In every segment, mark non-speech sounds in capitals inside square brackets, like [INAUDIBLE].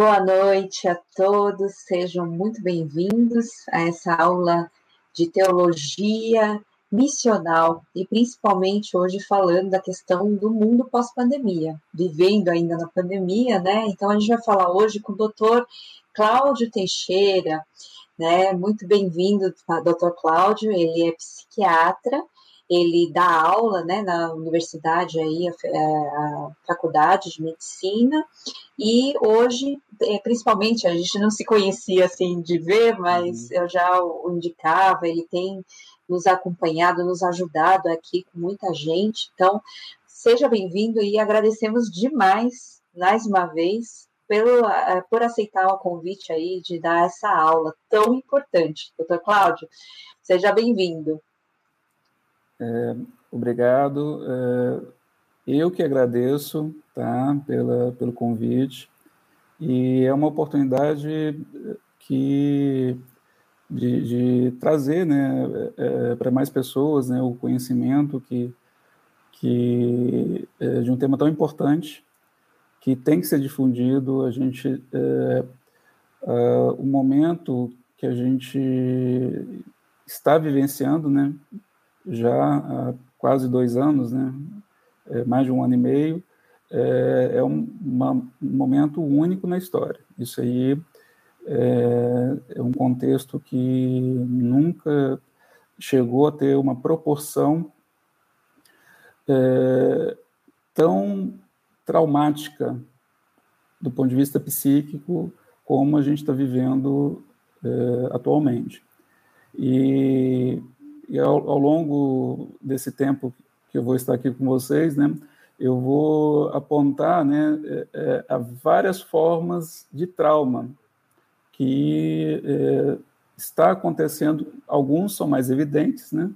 Boa noite a todos, sejam muito bem-vindos a essa aula de teologia missional e principalmente hoje falando da questão do mundo pós-pandemia, vivendo ainda na pandemia, né? Então a gente vai falar hoje com o doutor Cláudio Teixeira, né? Muito bem-vindo, doutor Cláudio, ele é psiquiatra ele dá aula né, na universidade aí, a, é, a, faculdade de medicina, e hoje, é, principalmente, a gente não se conhecia assim de ver, mas uhum. eu já o indicava, ele tem nos acompanhado, nos ajudado aqui com muita gente, então seja bem-vindo e agradecemos demais, mais uma vez, pelo, é, por aceitar o convite aí de dar essa aula tão importante. Doutor Cláudio, seja bem-vindo. É, obrigado. É, eu que agradeço tá, pela, pelo convite. E é uma oportunidade que de, de trazer né, é, para mais pessoas né, o conhecimento que, que é, de um tema tão importante que tem que ser difundido. A gente é, o momento que a gente está vivenciando, né, já há quase dois anos, né, é, mais de um ano e meio, é, é um, uma, um, momento único na história. Isso aí é, é, um contexto que nunca chegou a ter uma proporção é, tão traumática do ponto de vista psíquico como a gente está vivendo é, atualmente. E e ao, ao, longo desse tempo que eu vou estar aqui com vocês, né, eu vou apontar né, é, é, várias formas de trauma que é, está acontecendo. Alguns são mais evidentes, né,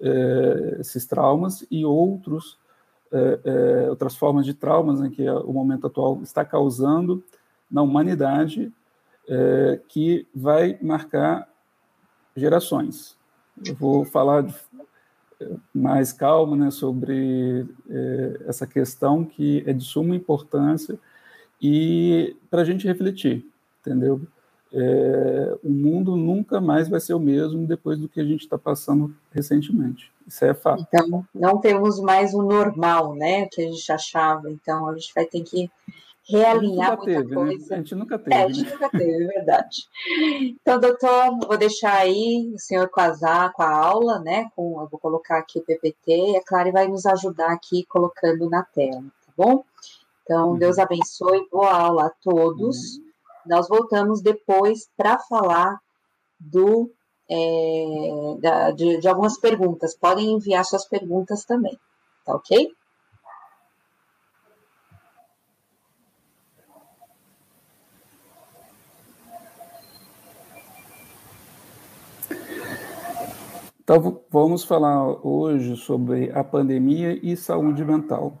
é, esses traumas, e outros, é, é, outras formas de traumas né, que o momento atual está causando na humanidade, que vai marcar gerações. Eu vou falar de, mais calma né, sobre é, essa questão que é de suma importância e para a gente refletir, entendeu? É, o mundo nunca mais vai ser o mesmo depois do que a gente está passando recentemente. Isso é fato. Então, não temos mais o normal, né? Que a gente achava. Então, a gente vai ter que realinhar muita teve, né? coisa. Né? A gente nunca teve. É, a gente né? nunca teve, é verdade. Então, doutor, vou deixar aí o senhor casar com a aula, né? Com, eu vou colocar aqui o PPT e a Clara vai nos ajudar aqui colocando na tela, tá bom? Então, uhum. Deus abençoe, boa aula a todos. Uhum. Nós voltamos depois para falar do é, da, de, de algumas perguntas. Podem enviar suas perguntas também, tá ok? Então, vamos falar hoje sobre a pandemia e saúde mental.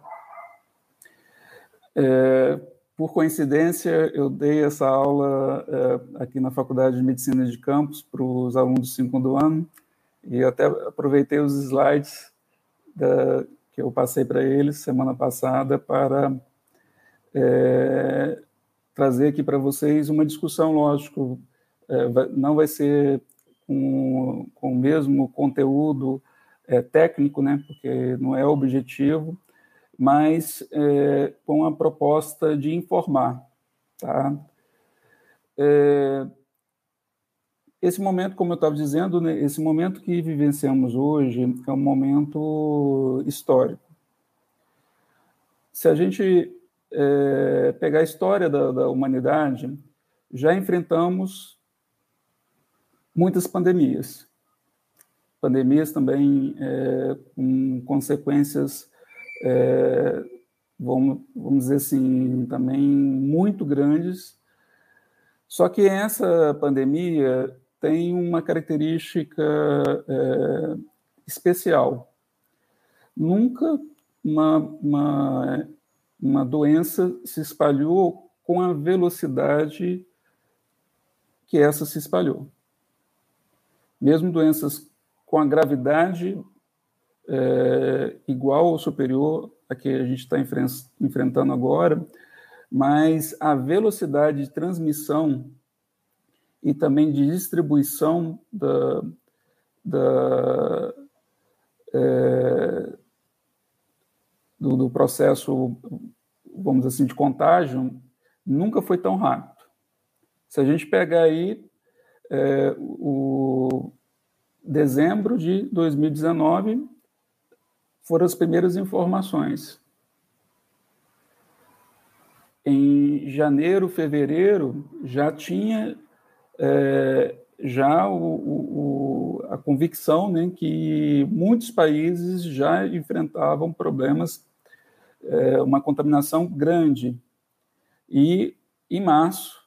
É, por coincidência, eu dei essa aula é, aqui na Faculdade de Medicina de Campos para os alunos do segundo ano e até aproveitei os slides da, que eu passei para eles semana passada para é, trazer aqui para vocês uma discussão, lógico, é, não vai ser com, com o mesmo conteúdo é, técnico, né, porque não é objetivo, mas é, com a proposta de informar. Tá? É, esse momento, como eu estava dizendo, né, esse momento que vivenciamos hoje é um momento histórico. Se a gente é, pegar a história da, da humanidade, já enfrentamos muitas pandemias. Pandemias também é, com consequências, é, vamos, vamos dizer assim, também muito grandes. Só que essa pandemia tem uma característica é, especial. Nunca uma, uma, uma doença se espalhou com a velocidade que essa se espalhou mesmo doenças com a gravidade é, igual ou superior a que a gente está enfrentando agora, mas a velocidade de transmissão e também de distribuição da, da, é, do, do, processo, vamos assim, de contágio, nunca foi tão rápido. Se a gente pegar aí é, o dezembro de 2019, foram as primeiras informações. Em janeiro, fevereiro, já tinha é, já o, o, a convicção né, que muitos países já enfrentavam problemas, é, uma contaminação grande. E, em março,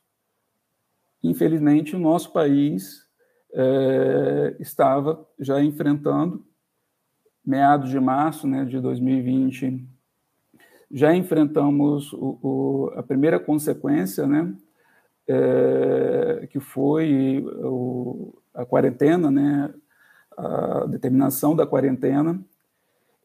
infelizmente, o nosso país é, estava já enfrentando, meados de março né, de 2020, já enfrentamos o, o, a primeira consequência, né, é, que foi o, a quarentena, né, a determinação da quarentena,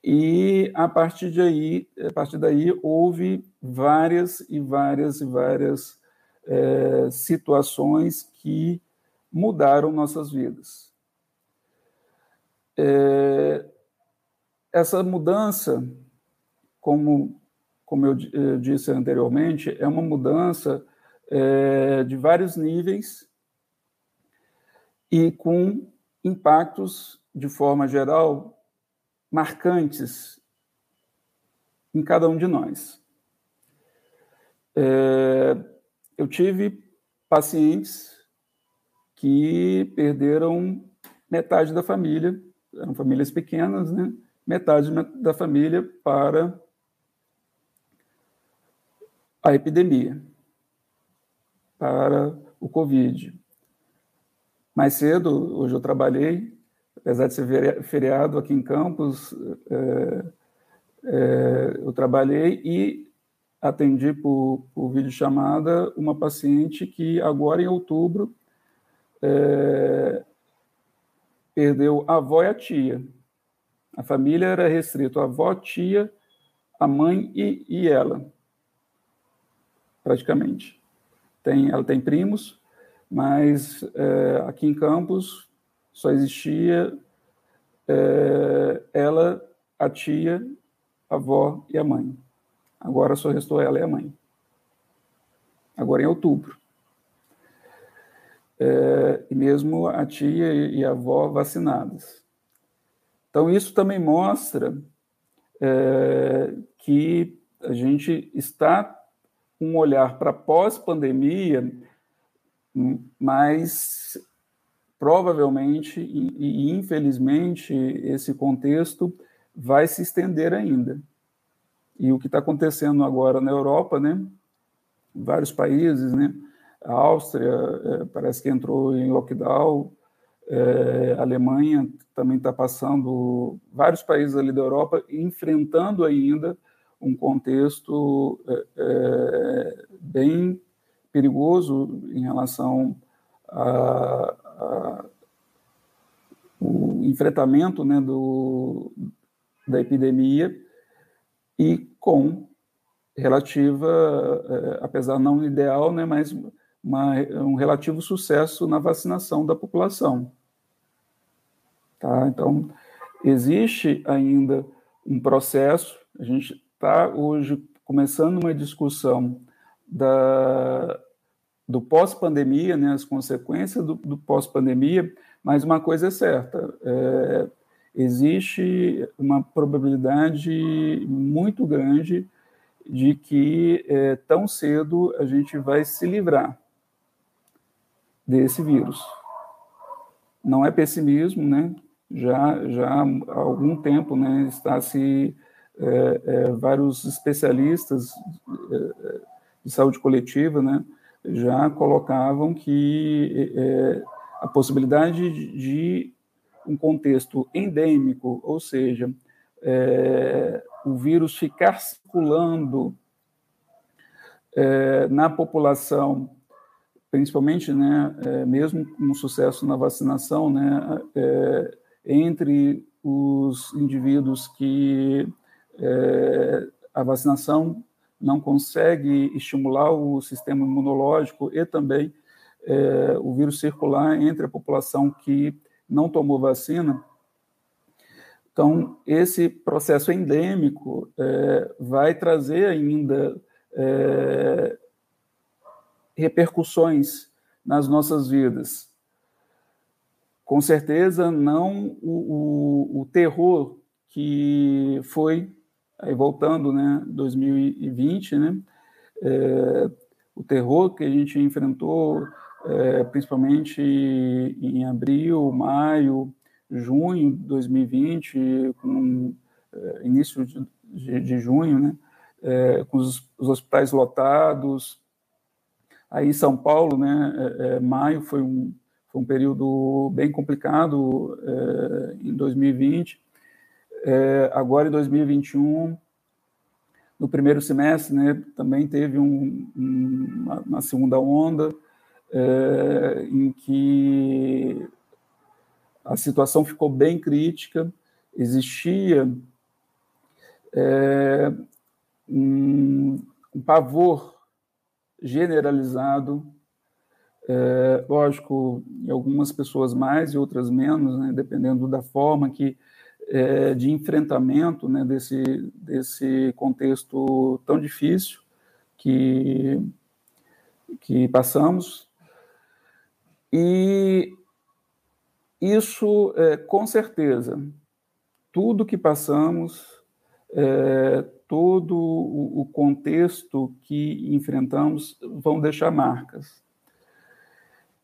e a partir de aí, a partir daí houve várias e várias e várias é, situações que mudaram nossas vidas. É, essa mudança, como, como eu, eu disse anteriormente, é uma mudança é, de vários níveis e com impactos, de forma geral, marcantes em cada um de nós. É, eu tive pacientes que perderam metade da família, eram famílias pequenas, né? Metade da família para a epidemia para o Covid. Mais cedo, hoje eu trabalhei, apesar de ser feriado aqui em Campos, é, é, eu trabalhei e atendi por, por videochamada uma paciente que agora em outubro é, perdeu a avó e a tia. A família era restrito a avó, tia, a mãe e, e ela, praticamente tem, ela tem primos, mas é, aqui em Campos só existia é, ela, a tia, a avó e a mãe. Agora só restou ela e a mãe. Agora em outubro. É, e mesmo a tia e a avó vacinadas. Então, isso também mostra é, que a gente está um olhar para pós-pandemia, mas provavelmente e, e, infelizmente esse contexto vai se estender ainda. E o que está acontecendo agora na Europa, né? Vários países, né? A Áustria é, parece que entrou em lockdown, é, a Alemanha também está passando, vários países ali da Europa enfrentando ainda um contexto é, é, bem perigoso em relação a, a o enfrentamento né, do, da epidemia e com relativa, é, apesar não ideal, né, mas uma, um relativo sucesso na vacinação da população. Tá? Então, existe ainda um processo, a gente está hoje começando uma discussão da, do pós-pandemia, né, as consequências do, do pós-pandemia, mas uma coisa é certa, é, existe uma probabilidade muito grande de que é, tão cedo a gente vai se livrar desse vírus. Não é pessimismo, né? Já, já há algum tempo né, está se é, é, vários especialistas de saúde coletiva né, já colocavam que a possibilidade de, de, um contexto endêmico, ou seja, é, o vírus ficar circulando é, na população, principalmente, né, mesmo com sucesso na vacinação, né, entre os indivíduos que é, a vacinação não consegue estimular o sistema imunológico e também é, o vírus circular entre a população que não tomou vacina. Então, esse processo endêmico é, vai trazer ainda é, repercussões nas nossas vidas. Com certeza, não o, o, o terror que foi, aí voltando, né, 2020, né, é, o terror que a gente enfrentou, é, principalmente em abril, maio, junho de 2020, com é, início de, de, de, junho, né, é, com os, os, hospitais lotados. Aí em São Paulo, né, é, é, maio foi um, foi um período bem complicado em 2020 é, agora, em 2021, no primeiro semestre, né, também teve um, uma, uma, segunda onda é, em que a situação ficou bem crítica, existia é, um, um, pavor generalizado, é, lógico, em algumas pessoas mais e outras menos, né, dependendo da forma que é, de enfrentamento né, desse, desse contexto tão difícil que, que passamos. E isso, é, com certeza, tudo que passamos, é, todo o contexto que enfrentamos vão deixar marcas.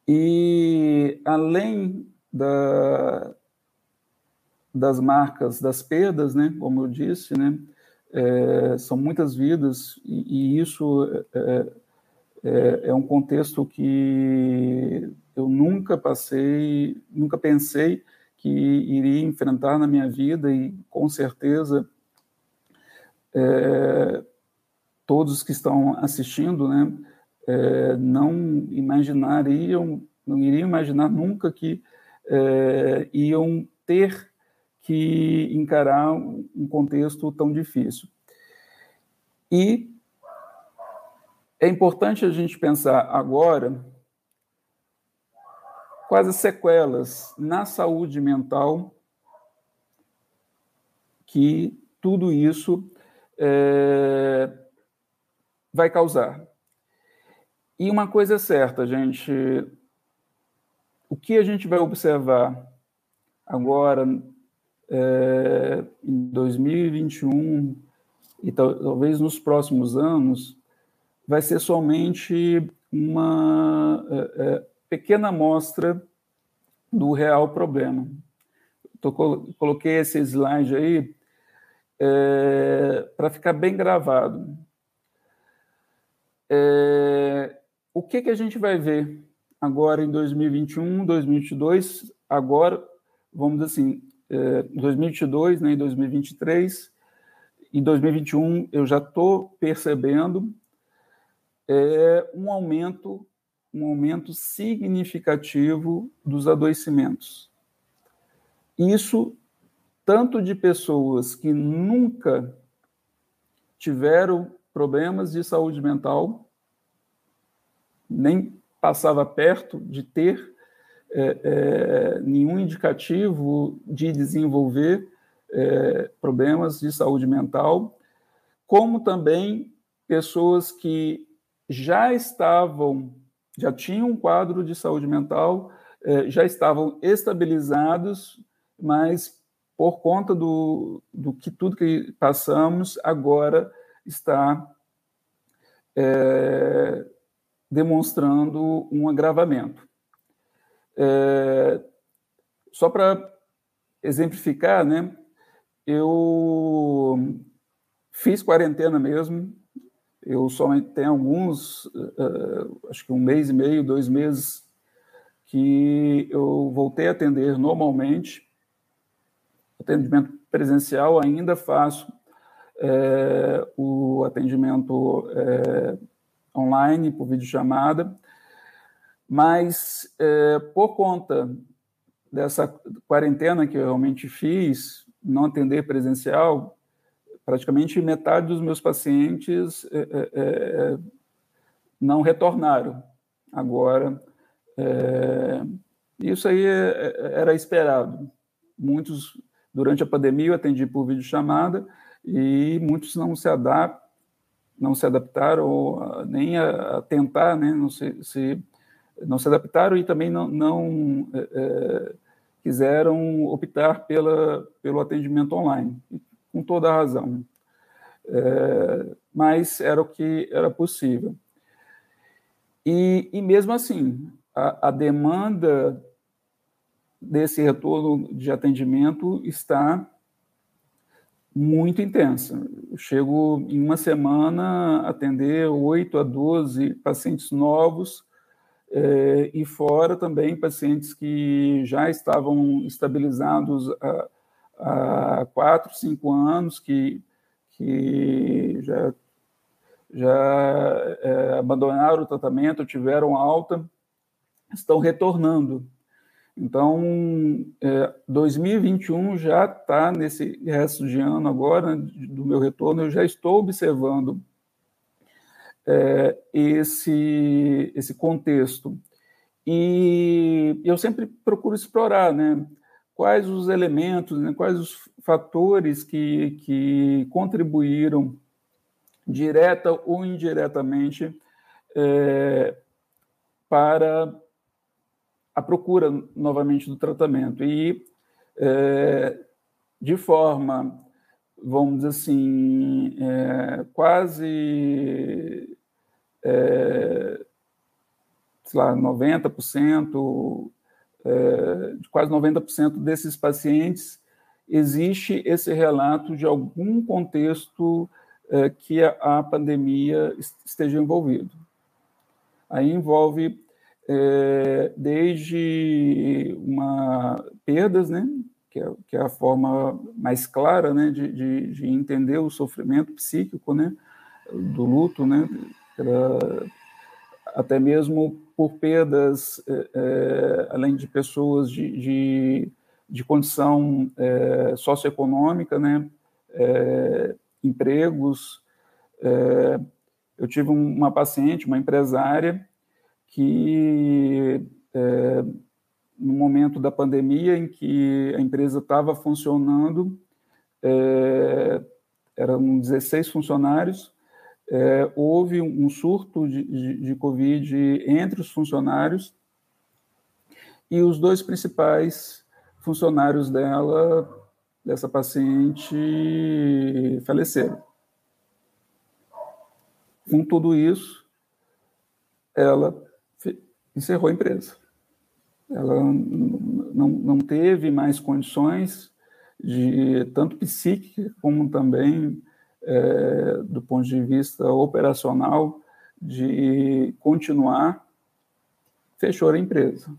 E além da, das marcas das perdas, né? Como eu disse, né? É, são muitas vidas e, e isso é, é, é, um contexto que eu nunca passei, nunca pensei que iria enfrentar na minha vida e com certeza é, todos que estão assistindo, né? É, não imaginariam, não iriam imaginar nunca que é, iam ter que encarar um contexto tão difícil. E é importante a gente pensar agora quais as sequelas na saúde mental que tudo isso é, vai causar. E uma coisa é certa, gente, o que a gente vai observar agora é, em 2021 e talvez nos próximos anos, vai ser somente uma é, é, pequena amostra do real problema. Tô, coloquei esse slide aí é, para ficar bem gravado. É, o que, que a gente vai ver agora em 2021, 2022? Agora, vamos dizer assim, é, 2022, né, em 2023, em 2021 eu já estou percebendo é, um aumento, um aumento significativo dos adoecimentos. Isso tanto de pessoas que nunca tiveram problemas de saúde mental, nem passava perto de ter, é, é, nenhum indicativo de desenvolver é, problemas de saúde mental, como também pessoas que já estavam, já tinham um quadro de saúde mental, é, já estavam estabilizados, mas por conta do, do que tudo que passamos, agora está é, demonstrando um agravamento. É, só para exemplificar, né? Eu fiz quarentena mesmo. Eu somente tenho alguns, uh, acho que um mês e meio, dois meses, que eu voltei a atender normalmente. Atendimento presencial ainda faço é, o atendimento é, online por videochamada mas, é, por conta dessa quarentena que eu realmente fiz, não atender presencial, praticamente metade dos meus pacientes é, é, é não retornaram. Agora, é, isso aí era esperado. Muitos, durante a pandemia, eu atendi por videochamada e muitos não se adaptam, não se adaptaram nem a, tentar, né, não se, se, não se adaptaram e também não, não é, quiseram optar pela, pelo atendimento online, com toda a razão. É, mas era o que era possível. E, e mesmo assim, a, a demanda desse retorno de atendimento está muito intensa. Eu chego em uma semana a atender 8 a 12 pacientes novos é, e fora também pacientes que já estavam estabilizados há 4, 5 anos, que, que já, já é, abandonaram o tratamento, tiveram alta, estão retornando. Então, é, 2021 já está nesse resto de ano agora, do meu retorno, eu já estou observando é, esse, esse contexto. E eu sempre procuro explorar né, quais os elementos, né, quais os fatores que, que contribuíram, direta ou indiretamente, é, para a procura novamente do tratamento. E é, de forma, vamos dizer assim, é, quase é, sei lá, 90%, é, de quase 90% desses pacientes, existe esse relato de algum contexto é, que a, a, pandemia esteja envolvido. Aí envolve é, desde uma perdas, né, que é, que é, a forma mais clara, né, de, de, de entender o sofrimento psíquico, né, do luto, né, pela, até mesmo por perdas, é, além de pessoas de, de, de condição é, socioeconômica, né, é, empregos. Eu tive uma paciente, uma empresária, que no momento da pandemia em que a empresa estava funcionando, eram 16 funcionários, é, houve um surto de, de, de, Covid entre os funcionários e os dois principais funcionários dela, dessa paciente, faleceram. Com tudo isso, ela encerrou a empresa. Ela não, não teve mais condições de tanto psíquica como também é, do ponto de vista operacional, de continuar, fechou a empresa.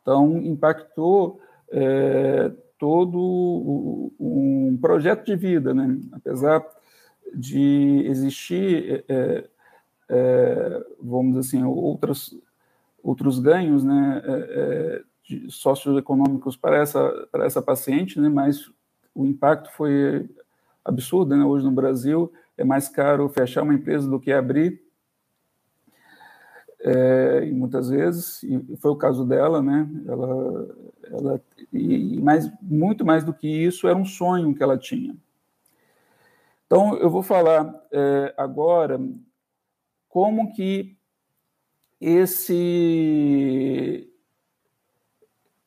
Então, impactou é, todo um projeto de vida, né? apesar de existir, é, é, vamos dizer assim, outras, outros ganhos né? Socioeconômicos para essa, para essa paciente, né? mas o impacto foi absurda, né? Hoje no Brasil é mais caro fechar uma empresa do que abrir. É, e muitas vezes, e foi o caso dela, né? Ela, ela e mais, muito mais do que isso, era um sonho que ela tinha. Então, eu vou falar é, agora como que esse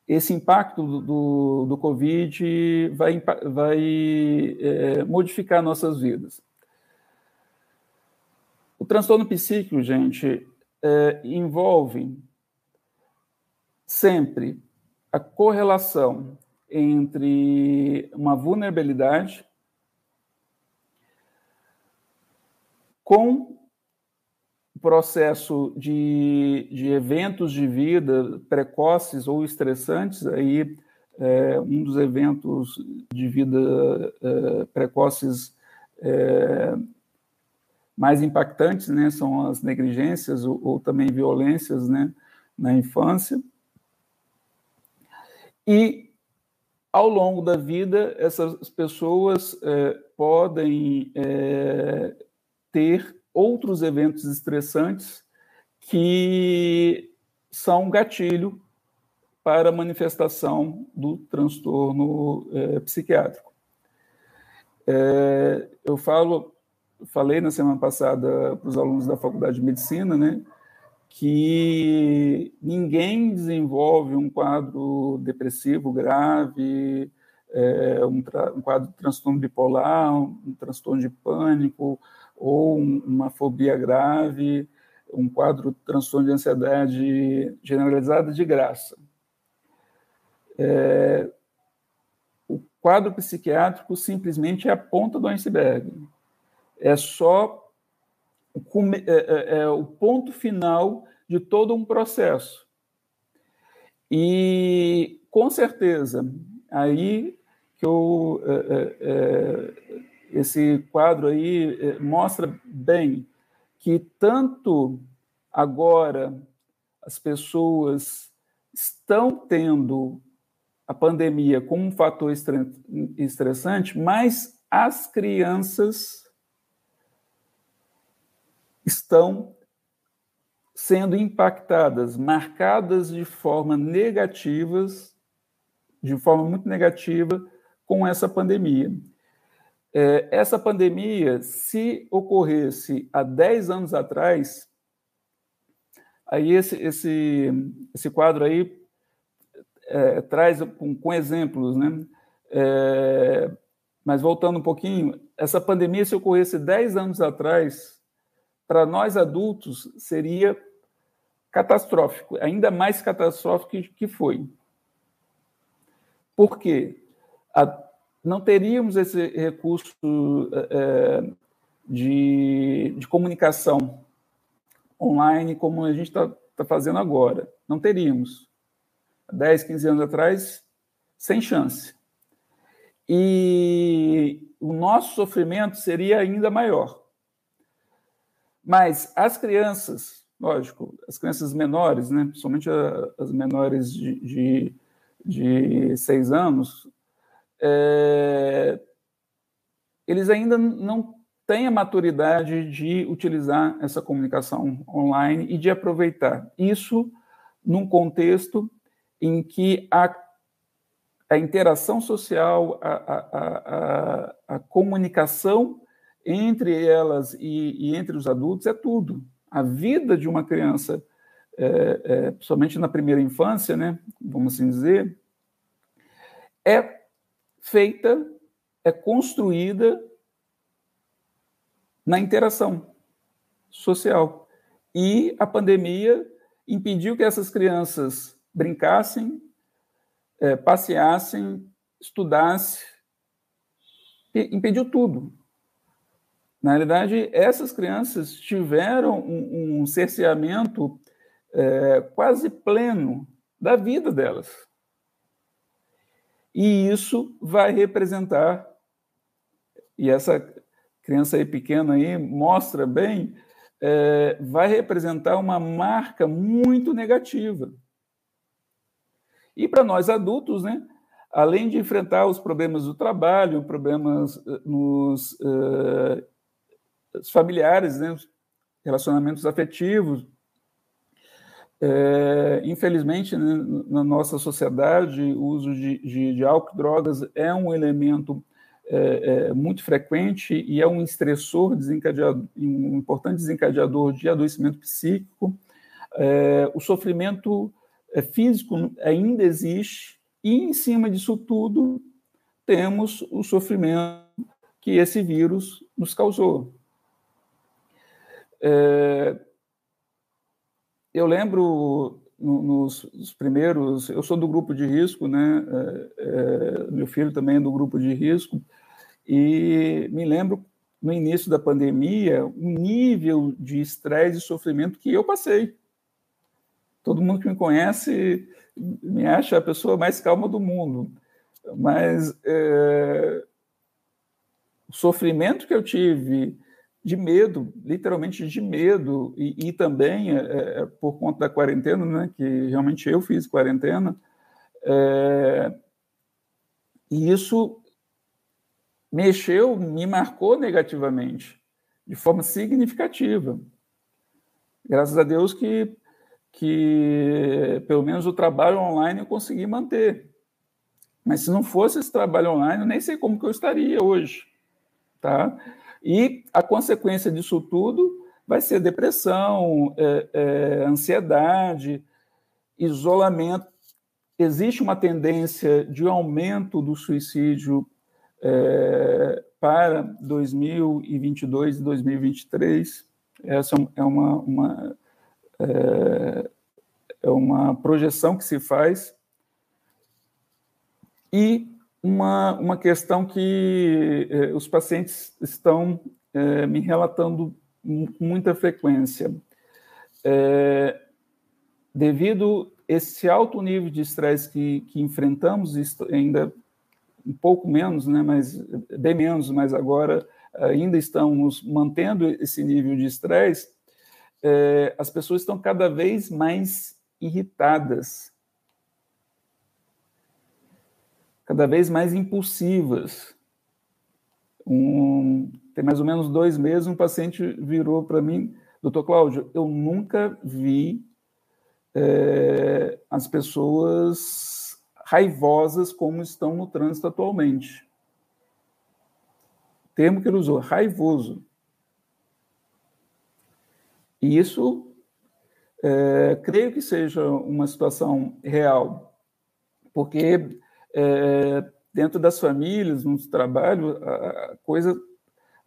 esse impacto do, do, do Covid vai, vai é, modificar nossas vidas. O transtorno psíquico, gente, é, envolve sempre a correlação entre uma vulnerabilidade com processo de, de eventos de vida precoces ou estressantes, aí é, um dos eventos de vida é, precoces é, mais impactantes né, são as negligências ou, ou, também violências né, na infância. E ao longo da vida, essas pessoas é, podem é, ter outros eventos estressantes que são gatilho para a manifestação do transtorno é, psiquiátrico. É, eu falo, falei na semana passada para os alunos da Faculdade de Medicina, né, que ninguém desenvolve um quadro depressivo grave, é, um, um, quadro de transtorno bipolar, um, um transtorno de pânico ou um, uma fobia grave, um quadro de transtorno de ansiedade generalizada de graça. É, o quadro psiquiátrico simplesmente é a ponta do iceberg. É só é, é, é o ponto final de todo um processo. E, com certeza, aí que eu, é, é esse quadro aí é, mostra bem que tanto agora as pessoas estão tendo a pandemia como um fator estressante, mas as crianças estão sendo impactadas, marcadas de forma negativas, de forma muito negativa, com essa pandemia. É, essa pandemia, se ocorresse há 10 anos atrás, aí esse, esse, esse quadro aí é, traz com, com, exemplos, né? É, mas voltando um pouquinho, essa pandemia, se ocorresse 10 anos atrás, para nós adultos seria catastrófico, ainda mais catastrófico que foi. Por quê? A, não teríamos esse recurso é, de, de comunicação online como a gente está tá fazendo agora. Não teríamos. 10, 15 anos atrás, sem chance. E o nosso sofrimento seria ainda maior. Mas as crianças, lógico, as crianças menores, né, principalmente as menores de, de, de seis anos, é, eles ainda não têm a maturidade de utilizar essa comunicação online e de aproveitar isso num contexto em que a, a interação social, a, a, a, a comunicação entre elas e, e, entre os adultos é tudo. A vida de uma criança, é, é, principalmente na primeira infância, né, vamos assim dizer, é feita, é construída na interação social. E a pandemia impediu que essas crianças brincassem, é, passeassem, estudassem, impediu tudo. Na realidade, essas crianças tiveram um, um cerceamento é, quase pleno da vida delas. E isso vai representar, e essa criança aí pequena aí mostra bem, é, vai representar uma marca muito negativa. E para nós adultos, né, além de enfrentar os problemas do trabalho, problemas eh, nos uh, familiares, né, os relacionamentos afetivos. É, infelizmente, né, na nossa sociedade, o uso de, de, de álcool e drogas é um elemento é, é, muito frequente e é um estressor desencadeador, um importante desencadeador de adoecimento psíquico. É, o sofrimento é, físico ainda existe, e em cima disso tudo, temos o sofrimento que esse vírus nos causou. É, eu lembro nos, nos, primeiros, eu sou do grupo de risco, né? É, é, meu filho também é do grupo de risco, e me lembro no início da pandemia o nível de estresse e sofrimento que eu passei. Todo mundo que me conhece me acha a pessoa mais calma do mundo, mas é, o sofrimento que eu tive de medo, literalmente de medo, e, e também é, é, por conta da quarentena, né, que realmente eu fiz quarentena, é, e isso mexeu, me marcou negativamente, de forma significativa. Graças a Deus que, que pelo menos o trabalho online eu consegui manter. Mas se não fosse esse trabalho online, eu nem sei como que eu estaria hoje. Tá? E a consequência disso tudo vai ser depressão, é, é, ansiedade, isolamento. Existe uma tendência de aumento do suicídio é, para 2022 e 2023. Essa é uma, uma, é, é uma projeção que se faz. E uma, uma questão que é, os pacientes estão é, me relatando com muita frequência. É, devido esse alto nível de estresse que, que enfrentamos, ainda um pouco menos, né, mas bem menos, mas agora ainda estamos mantendo esse nível de estresse, é, as pessoas estão cada vez mais irritadas, cada vez mais impulsivas. Um, tem mais ou menos dois meses, um paciente virou para mim, doutor Cláudio, eu nunca vi é, as pessoas raivosas como estão no trânsito atualmente. O termo que ele usou, raivoso. E isso, é, creio que seja uma situação real, porque é, dentro das famílias, no trabalho, a coisa,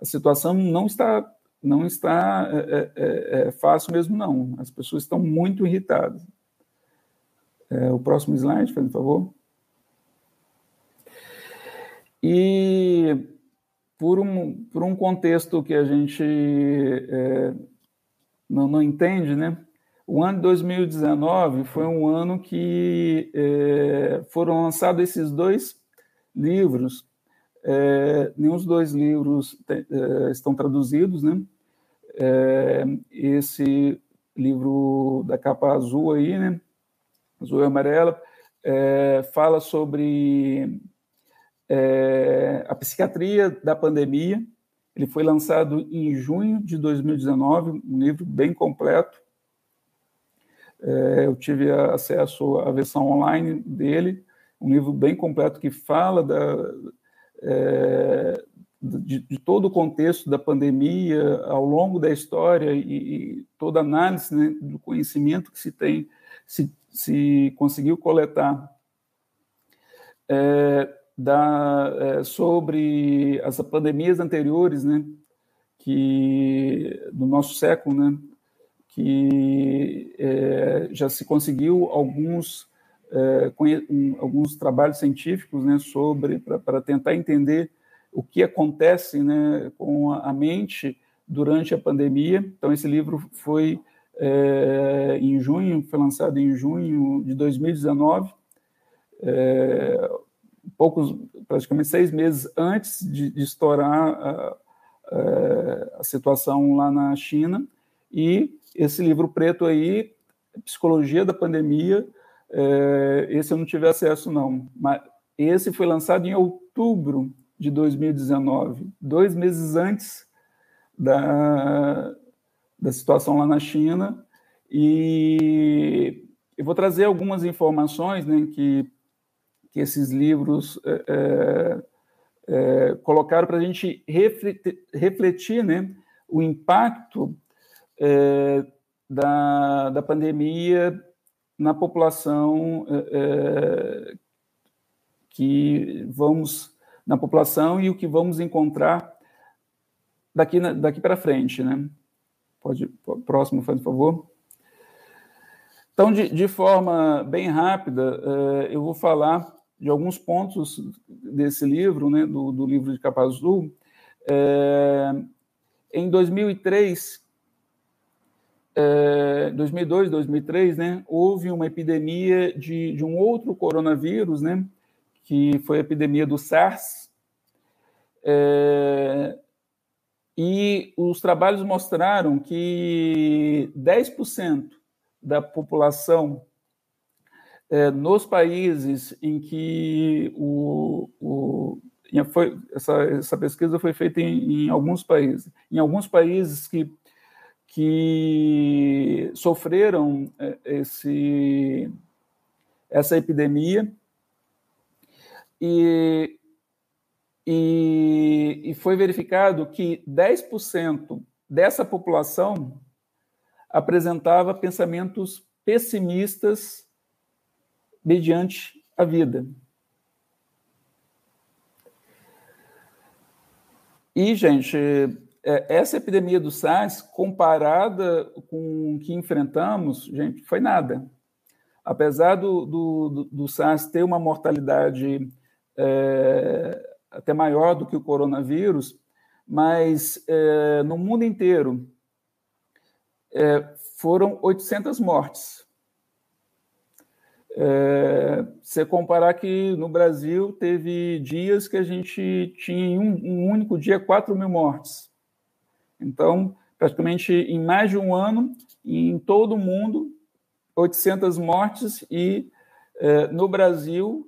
a situação não está não está é, é, é, é fácil mesmo não. As pessoas estão muito irritadas. É, o próximo slide, por favor. E por um, por um contexto que a gente é, não, não entende, né? O ano de 2019 foi um ano que é, foram lançados esses dois livros. É, nenhum dos dois livros te, é, estão traduzidos, né? É, esse livro da capa azul aí, né? azul e amarela, é, fala sobre é, a psiquiatria da pandemia. Ele foi lançado em junho de 2019, um livro bem completo. É, eu tive acesso à versão online dele, um livro bem completo que fala da, é, de, de, todo o contexto da pandemia ao longo da história e, e toda a análise né, do conhecimento que se tem se, se conseguiu coletar é, da, é, sobre as pandemias anteriores, né, que do nosso século, né, que é, já se conseguiu alguns é, um, alguns trabalhos científicos, né, sobre para tentar entender o que acontece, né, com a mente durante a pandemia. Então esse livro foi é, em junho, foi lançado em junho de 2019, é, poucos, praticamente seis meses antes de, de estourar a, a, a, situação lá na China, e esse livro preto aí, Psicologia da Pandemia, é, esse eu não tive acesso não, mas esse foi lançado em outubro de 2019, dois meses antes da, da situação lá na China, e eu vou trazer algumas informações né, que, que esses livros é, é, é colocaram para a gente refletir, refletir né, o impacto é, da, da pandemia na população é, é, que vamos na população e o que vamos encontrar daqui, daqui para frente, né? Pode, próximo, por favor. Então, de, de forma bem rápida, uh, eu vou falar de alguns pontos desse livro, né, do, do livro de Capa Azul. Uh, em 2003, uh, 2002, 2003, né, houve uma epidemia de, de um outro coronavírus, né, que foi a epidemia do SARS. É, e os trabalhos mostraram que 10% da população é, nos países em que o, o, foi, essa, essa pesquisa foi feita em, em alguns países. Em alguns países que, que sofreram é, esse, essa epidemia e, e, e foi verificado que 10% dessa população apresentava pensamentos pessimistas mediante a vida. E, gente, essa epidemia do SARS, comparada com o que enfrentamos, gente, foi nada. Apesar do, do, do SARS ter uma mortalidade é, até maior do que o coronavírus, mas é, no mundo inteiro é, foram 800 mortes. É, você comparar que no Brasil teve dias que a gente tinha em um, um, único dia 4 mil mortes. Então, praticamente em mais de um ano, em todo o mundo, 800 mortes e é, no Brasil,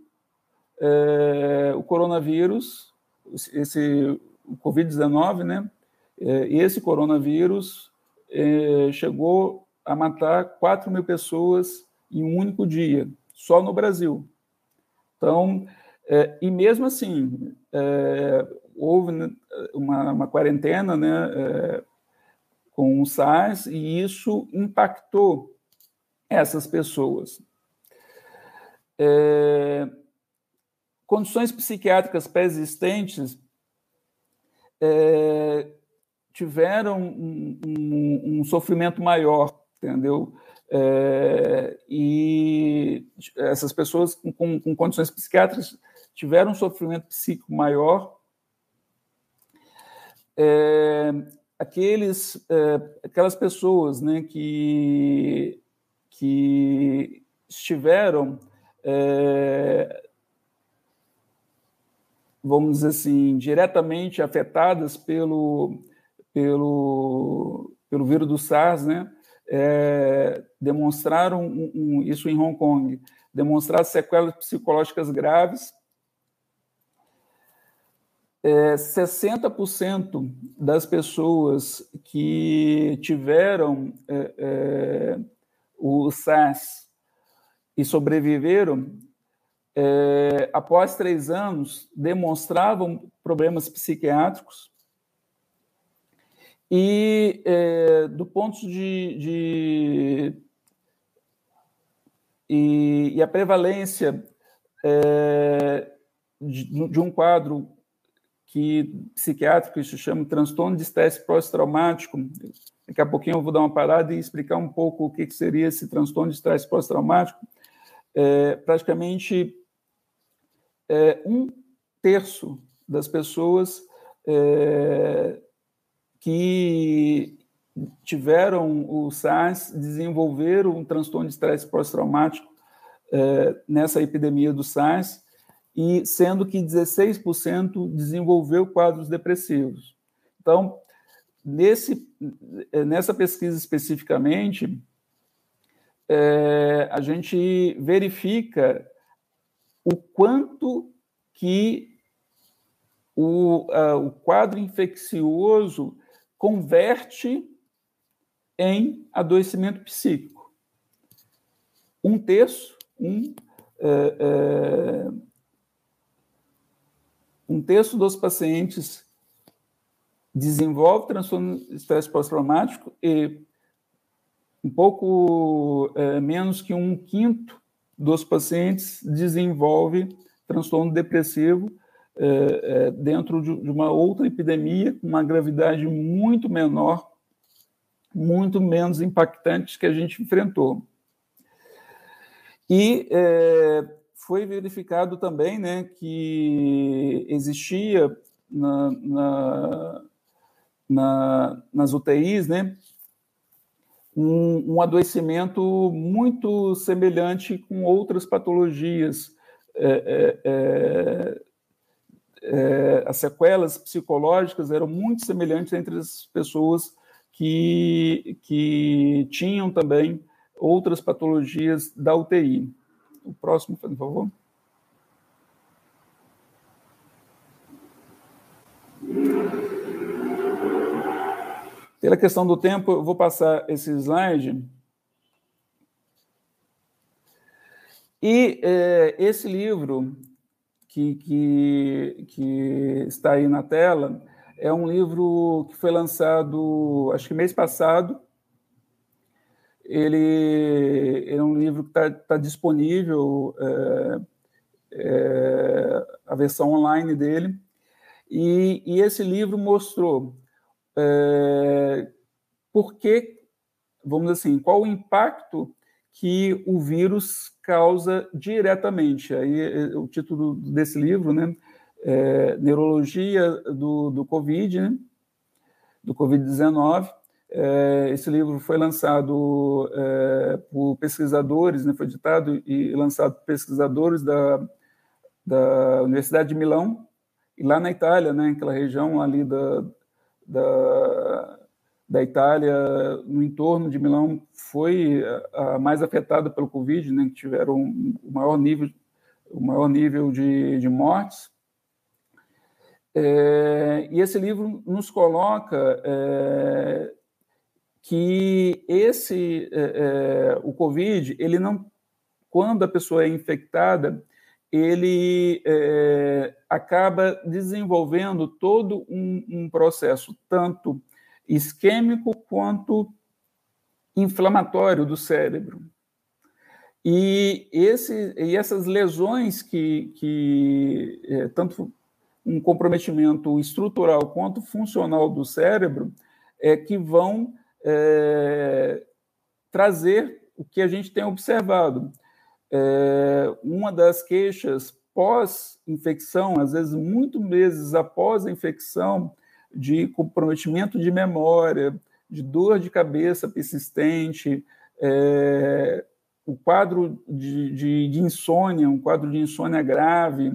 é, o coronavírus, esse o Covid-19, né? É, esse coronavírus é, chegou a matar 4 mil pessoas em um único dia, só no Brasil. Então, é, e mesmo assim, é, houve né, uma, uma, quarentena né, é, com o SARS e isso impactou essas pessoas. É, condições psiquiátricas pré-existentes é, tiveram um, um, um, sofrimento maior, entendeu? É, e essas pessoas com, com, condições psiquiátricas tiveram um sofrimento psíquico maior. É, aqueles, é, aquelas pessoas né, que, que estiveram, é, vamos dizer assim, diretamente afetadas pelo, pelo, pelo vírus do SARS, né? é, demonstraram um, um, isso em Hong Kong, demonstrar sequelas psicológicas graves. É, 60% das pessoas que tiveram é, é o SARS e sobreviveram, é, após três anos, demonstravam problemas psiquiátricos. E é, do ponto de, de e, e, a prevalência é, de, de, um quadro que psiquiátrico isso chama transtorno de estresse pós-traumático. Daqui a pouquinho eu vou dar uma parada e explicar um pouco o que, seria esse transtorno de estresse pós-traumático. É, praticamente é, um terço das pessoas é, que tiveram o SARS desenvolveram um transtorno de estresse pós-traumático é, nessa epidemia do SARS, e sendo que 16% desenvolveu quadros depressivos. Então, nesse, nessa pesquisa especificamente, é, a gente verifica o quanto que o, uh, o quadro infeccioso converte em adoecimento psíquico. Um terço, um, é, é, um terço dos pacientes desenvolve transtorno de estresse pós-traumático e um pouco é, menos que um quinto dos pacientes desenvolve transtorno depressivo é, é, dentro de, de uma outra epidemia com uma gravidade muito menor, muito menos impactante que a gente enfrentou. E é, foi verificado também né, que existia na, na, na, nas UTIs né, um, um, adoecimento muito semelhante com outras patologias é, é, é é, as sequelas psicológicas eram muito semelhantes entre as pessoas que, que tinham também outras patologias da UTI o próximo, por favor. Pela questão do tempo, eu vou passar esse slide. E é, esse livro que, que, que, está aí na tela é um livro que foi lançado, acho que mês passado, ele, é um livro que está tá disponível, é, é, a versão online dele. E, e esse livro mostrou é, por que, vamos assim, qual o impacto que o vírus causa diretamente. Aí é, o título desse livro, né, é Neurologia do, do Covid, né, do Covid-19. É, esse livro foi lançado é, por pesquisadores, né, foi editado e lançado por pesquisadores da, da Universidade de Milão, e lá na Itália, né, aquela região ali da, da, da Itália, no entorno de Milão, foi a, a mais afetada pelo Covid, né, que tiveram o maior nível, o maior nível de, de mortes. É, e esse livro nos coloca é, que esse é, é o Covid, ele não, quando a pessoa é infectada, ele é, acaba desenvolvendo todo um, um, processo, tanto isquêmico quanto inflamatório do cérebro. E, esse, e essas lesões que, que é, tanto um comprometimento estrutural quanto funcional do cérebro, é que vão é, trazer o que a gente tem observado, é, uma das queixas pós-infecção, às vezes muito meses após a infecção, de comprometimento de memória, de dor de cabeça persistente, é, o quadro de, de, de, insônia, um quadro de insônia grave,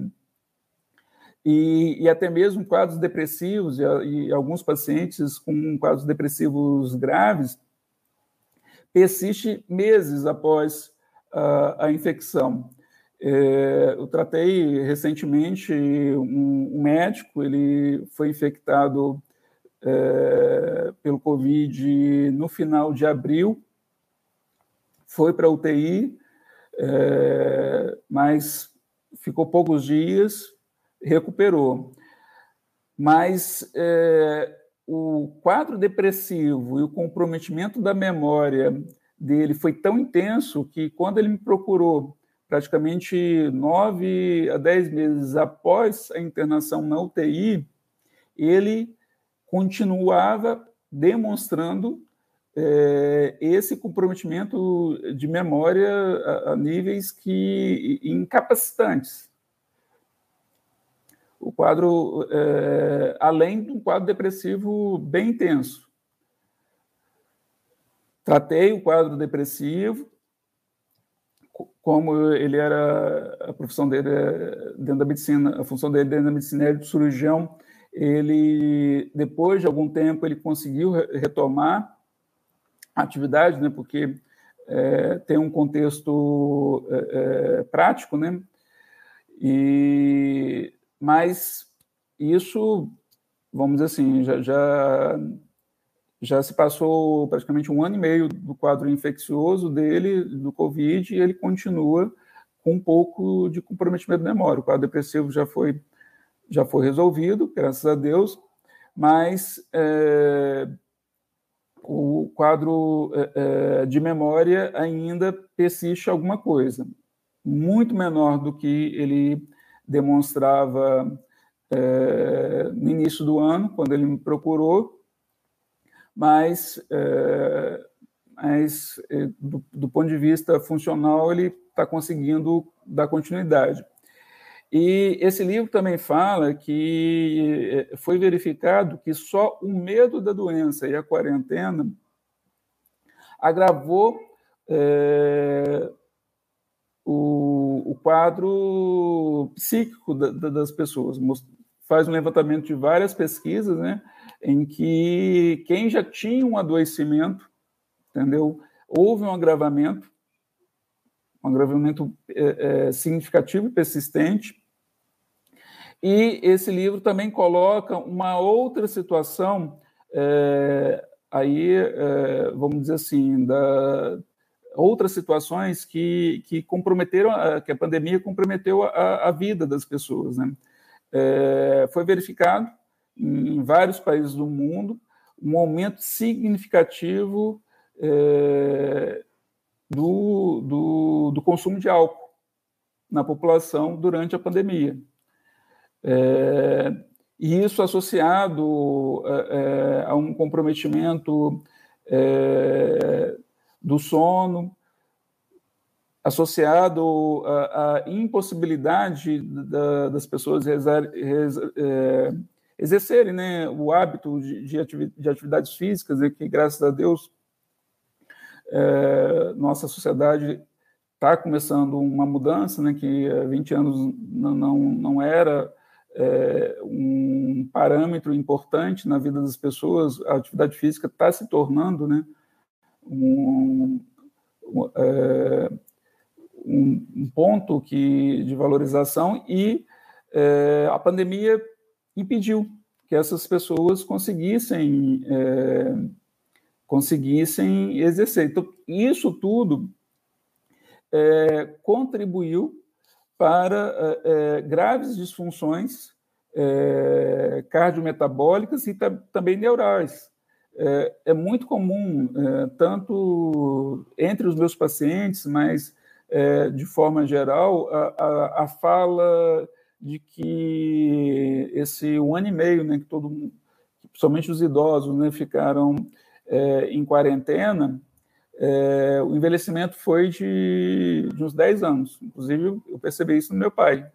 e, e até mesmo quadros depressivos, e, e, alguns pacientes com quadros depressivos graves, persiste meses após a, a infecção. É, eu tratei recentemente um, um, médico, ele foi infectado é, pelo Covid no final de abril, foi para a UTI, é, mas ficou poucos dias, recuperou. Mas é, o quadro depressivo e o comprometimento da memória dele foi tão intenso que quando ele me procurou, praticamente nove a dez meses após a internação na UTI, ele continuava demonstrando é, esse comprometimento de memória a, a níveis que incapacitantes. O quadro, é, além de um quadro depressivo bem intenso. Tratei o quadro depressivo, como ele era a profissão dele é dentro da medicina, a função dele dentro da medicina era de cirurgião, ele depois de algum tempo ele conseguiu retomar a atividade, né, porque é, tem um contexto é, é, prático, né, e mas isso, vamos dizer assim, já, já já se passou praticamente um ano e meio do quadro infeccioso dele, do Covid, e ele continua com um pouco de comprometimento de memória. O quadro depressivo já foi, já foi resolvido, graças a Deus, mas é, o quadro é, é de memória ainda persiste alguma coisa, muito menor do que ele demonstrava é, no início do ano, quando ele me procurou, mas, é, mas é, do, do, ponto de vista funcional, ele está conseguindo dar continuidade. E esse livro também fala que é, foi verificado que só o medo da doença e a quarentena agravou é, o, o, quadro psíquico da, da, das pessoas. Faz um levantamento de várias pesquisas, né? em que quem já tinha um adoecimento, entendeu? Houve um agravamento, um agravamento é, é, significativo e persistente. E esse livro também coloca uma outra situação é, aí, é, vamos dizer assim, da, outras situações que, que comprometeram, a, que a pandemia comprometeu a, a vida das pessoas. Né? É, foi verificado em vários países do mundo um aumento significativo é, do, do, do, consumo de álcool na população durante a pandemia. É, e isso associado é, é a um comprometimento é, do sono, associado à, à impossibilidade da, das pessoas rezar, rezar, é, exercerem né, o hábito de, de, atividades físicas, e que, graças a Deus, é, nossa sociedade está começando uma mudança, né, que há 20 anos não, não, não era é, um parâmetro importante na vida das pessoas, a atividade física está se tornando né, um, é, um, um, ponto que, de valorização e é, a pandemia impediu que essas pessoas conseguissem é, conseguissem exercer. Então, isso tudo é, contribuiu para é, graves disfunções é, cardiometabólicas e também neurais é, é muito comum, é, tanto entre os meus pacientes, mas é, de forma geral, a, a, a, fala de que esse um ano e meio, né, que todo mundo, os idosos, né, ficaram é, em quarentena, é, o envelhecimento foi de, de uns 10 anos. Inclusive, eu percebi isso no meu pai.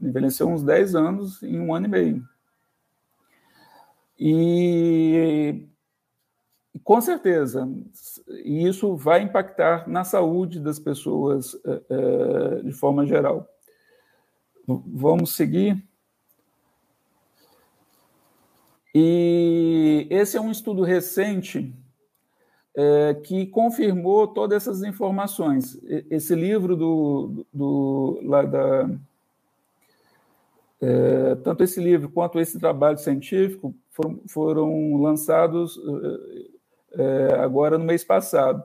Ele envelheceu uns 10 anos em um ano e meio. E com certeza, e isso vai impactar na saúde das pessoas é, de forma geral. Vamos seguir. E esse é um estudo recente é, que confirmou todas essas informações. Esse livro do, do lá da é, tanto esse livro quanto esse trabalho científico foram, foram lançados é, agora no mês passado.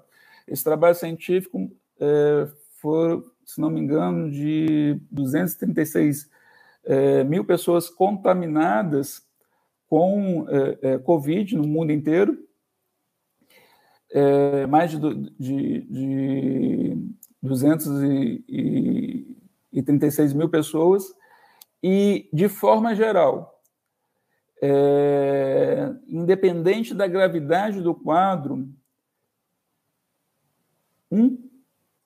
Esse trabalho científico é, foi, se não me engano, de 236 é, mil pessoas contaminadas com é, é, Covid no mundo inteiro, é, mais de, de, de 236 mil pessoas, e, de forma geral, é, independente da gravidade do quadro, um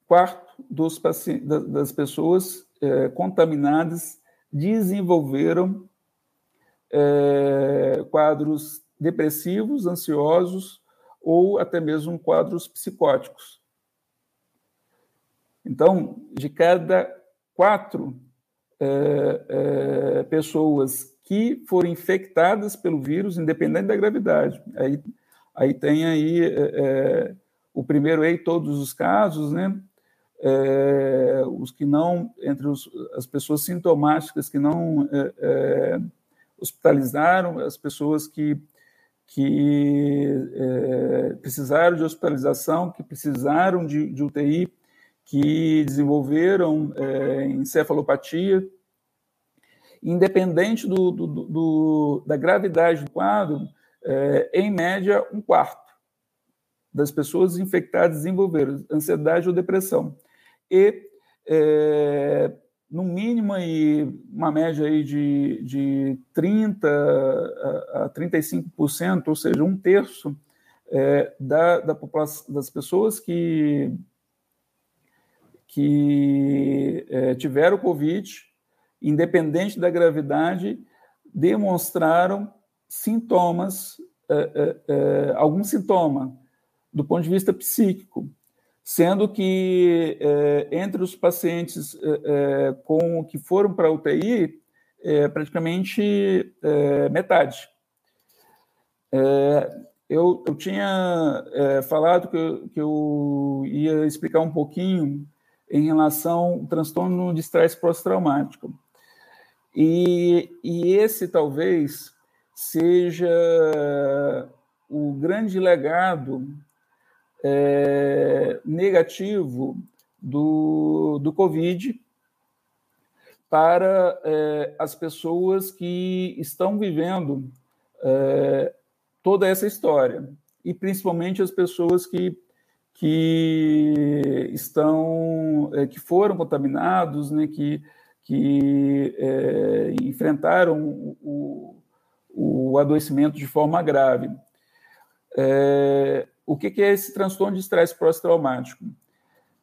quarto dos das pessoas é, contaminadas desenvolveram é, quadros depressivos, ansiosos ou até mesmo quadros psicóticos. Então, de cada quatro é, é pessoas que foram infectadas pelo vírus, independente da gravidade. Aí, aí tem aí é, é, o primeiro aí todos os casos, né? É, os que não, entre os, as pessoas sintomáticas que não é, é hospitalizaram, as pessoas que, que é, precisaram de hospitalização, que precisaram de, de UTI, que desenvolveram encefalopatia, independente do, do, do, da gravidade do quadro, é, em média, um quarto das pessoas infectadas desenvolveram ansiedade ou depressão. E, é, no mínimo, aí, uma média aí de, de 30% a, a 35%, ou seja, um terço é, da, da das pessoas que, que é, tiveram Covid independente da gravidade, demonstraram sintomas, é, é, é, algum sintoma do ponto de vista psíquico, sendo que é, entre os pacientes é, é, com que foram para a UTI, praticamente metade. Eu, eu, tinha falado que eu, que eu ia explicar um pouquinho em relação ao transtorno de estresse pós-traumático. E, e esse talvez seja o grande legado é, negativo do, do Covid para é, as pessoas que estão vivendo é, toda essa história, e principalmente as pessoas que, que estão, é, que foram contaminados, né, que, que é, enfrentaram o, o adoecimento de forma grave. É, o que, que, é esse transtorno de estresse pós-traumático?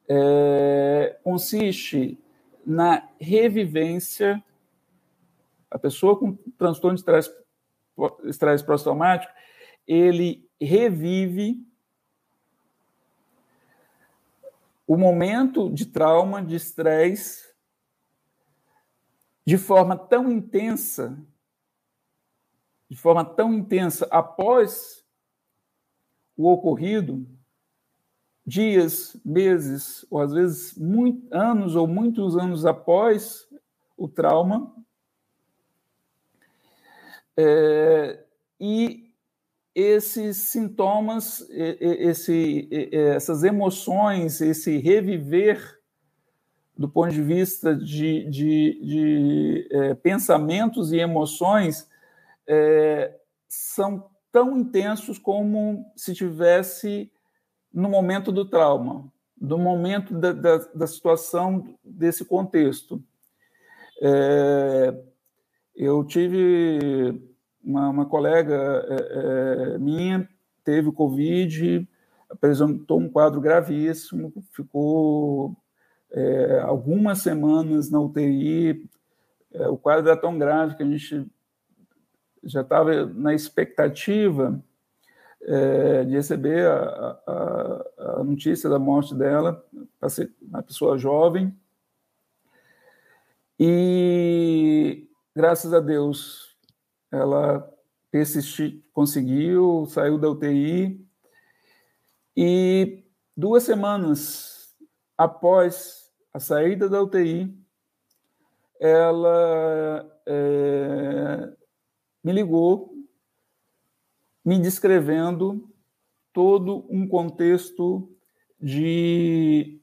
É, consiste na revivência. A pessoa com transtorno de estresse, estresse pós-traumático, ele revive o momento de trauma, de estresse, de forma tão intensa, de forma tão intensa após o ocorrido, dias, meses, ou às vezes muito, anos ou muitos anos após o trauma, é, e esses sintomas, esse, essas emoções, esse reviver do ponto de vista de, de, de é, pensamentos e emoções é, são tão intensos como se tivesse no momento do trauma, no momento da, da, da situação desse contexto. É, eu tive uma, uma colega é, é, minha, teve Covid, apresentou um quadro gravíssimo, ficou é, algumas semanas na UTI. É, o quadro era tão grave que a gente já estava na expectativa é, de receber a, a, a, notícia da morte dela, uma pessoa jovem. E, graças a Deus, ela conseguiu, saiu da UTI. E duas semanas após a saída da UTI, ela é, me ligou me descrevendo todo um contexto de,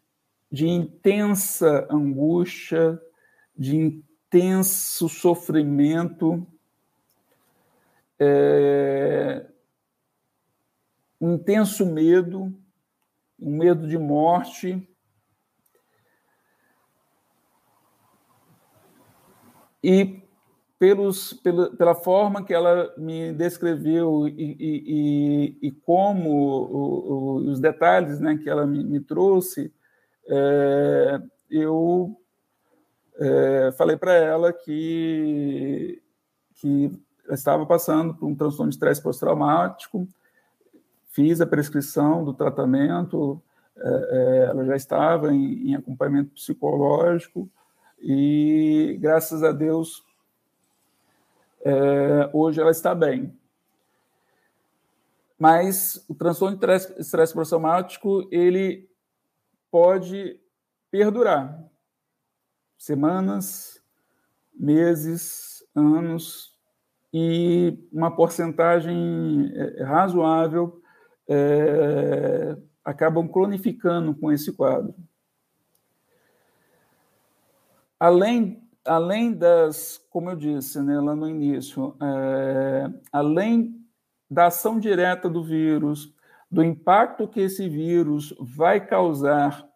de intensa angústia, de intenso sofrimento, é, um intenso medo, um medo de morte. E pelos, pela, pela forma que ela me descreveu e, e, e, como o, o, os detalhes né, que ela me, me trouxe, é, eu é, falei para ela que, que estava passando por um transtorno de estresse pós-traumático, fiz a prescrição do tratamento, é, é ela já estava em, em acompanhamento psicológico e, graças a Deus, é, hoje ela está bem. Mas o transtorno de estresse pós-traumático, ele pode perdurar. Semanas, meses, anos, e uma porcentagem é, razoável é, acabam cronificando com esse quadro. Além além das, como eu disse né, lá no início, é, além da ação direta do vírus, do impacto que esse vírus vai causar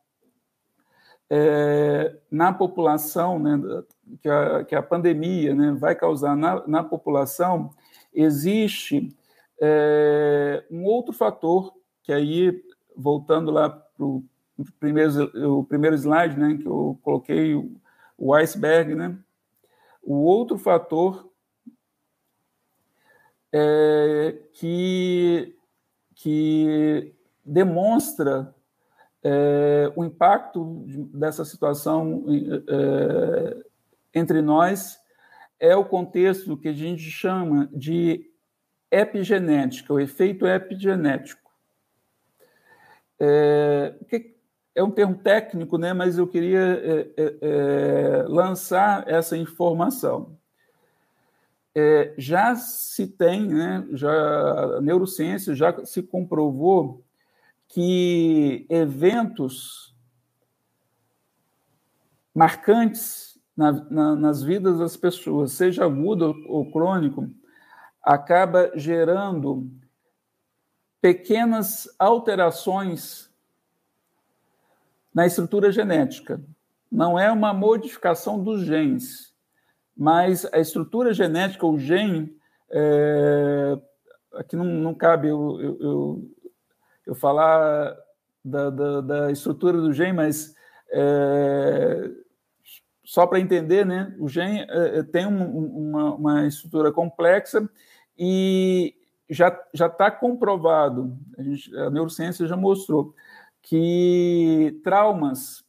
é, na população, né, que, a, que a pandemia né, vai causar na, na população, existe é, um outro fator, que aí, voltando lá para o primeiro, o primeiro slide, né, que eu coloquei o iceberg, né? O outro fator é que, que demonstra é, o impacto dessa situação é, entre nós é o contexto que a gente chama de epigenética, o efeito epigenético. É, o que, é um termo técnico, né, mas eu queria é, é, é, lançar essa informação. é, já se tem, né, já, a neurociência já se comprovou que eventos marcantes na, na, nas vidas das pessoas, seja agudo ou crônico, acaba gerando pequenas alterações na estrutura genética. Não é uma modificação dos genes, mas a estrutura genética, o gene, é, aqui não, não cabe eu, eu, eu, eu falar da, da, da, estrutura do gene, mas é, só para entender, né, o gene é, tem um, uma, uma estrutura complexa e já está comprovado, a, gente, a neurociência já mostrou, que traumas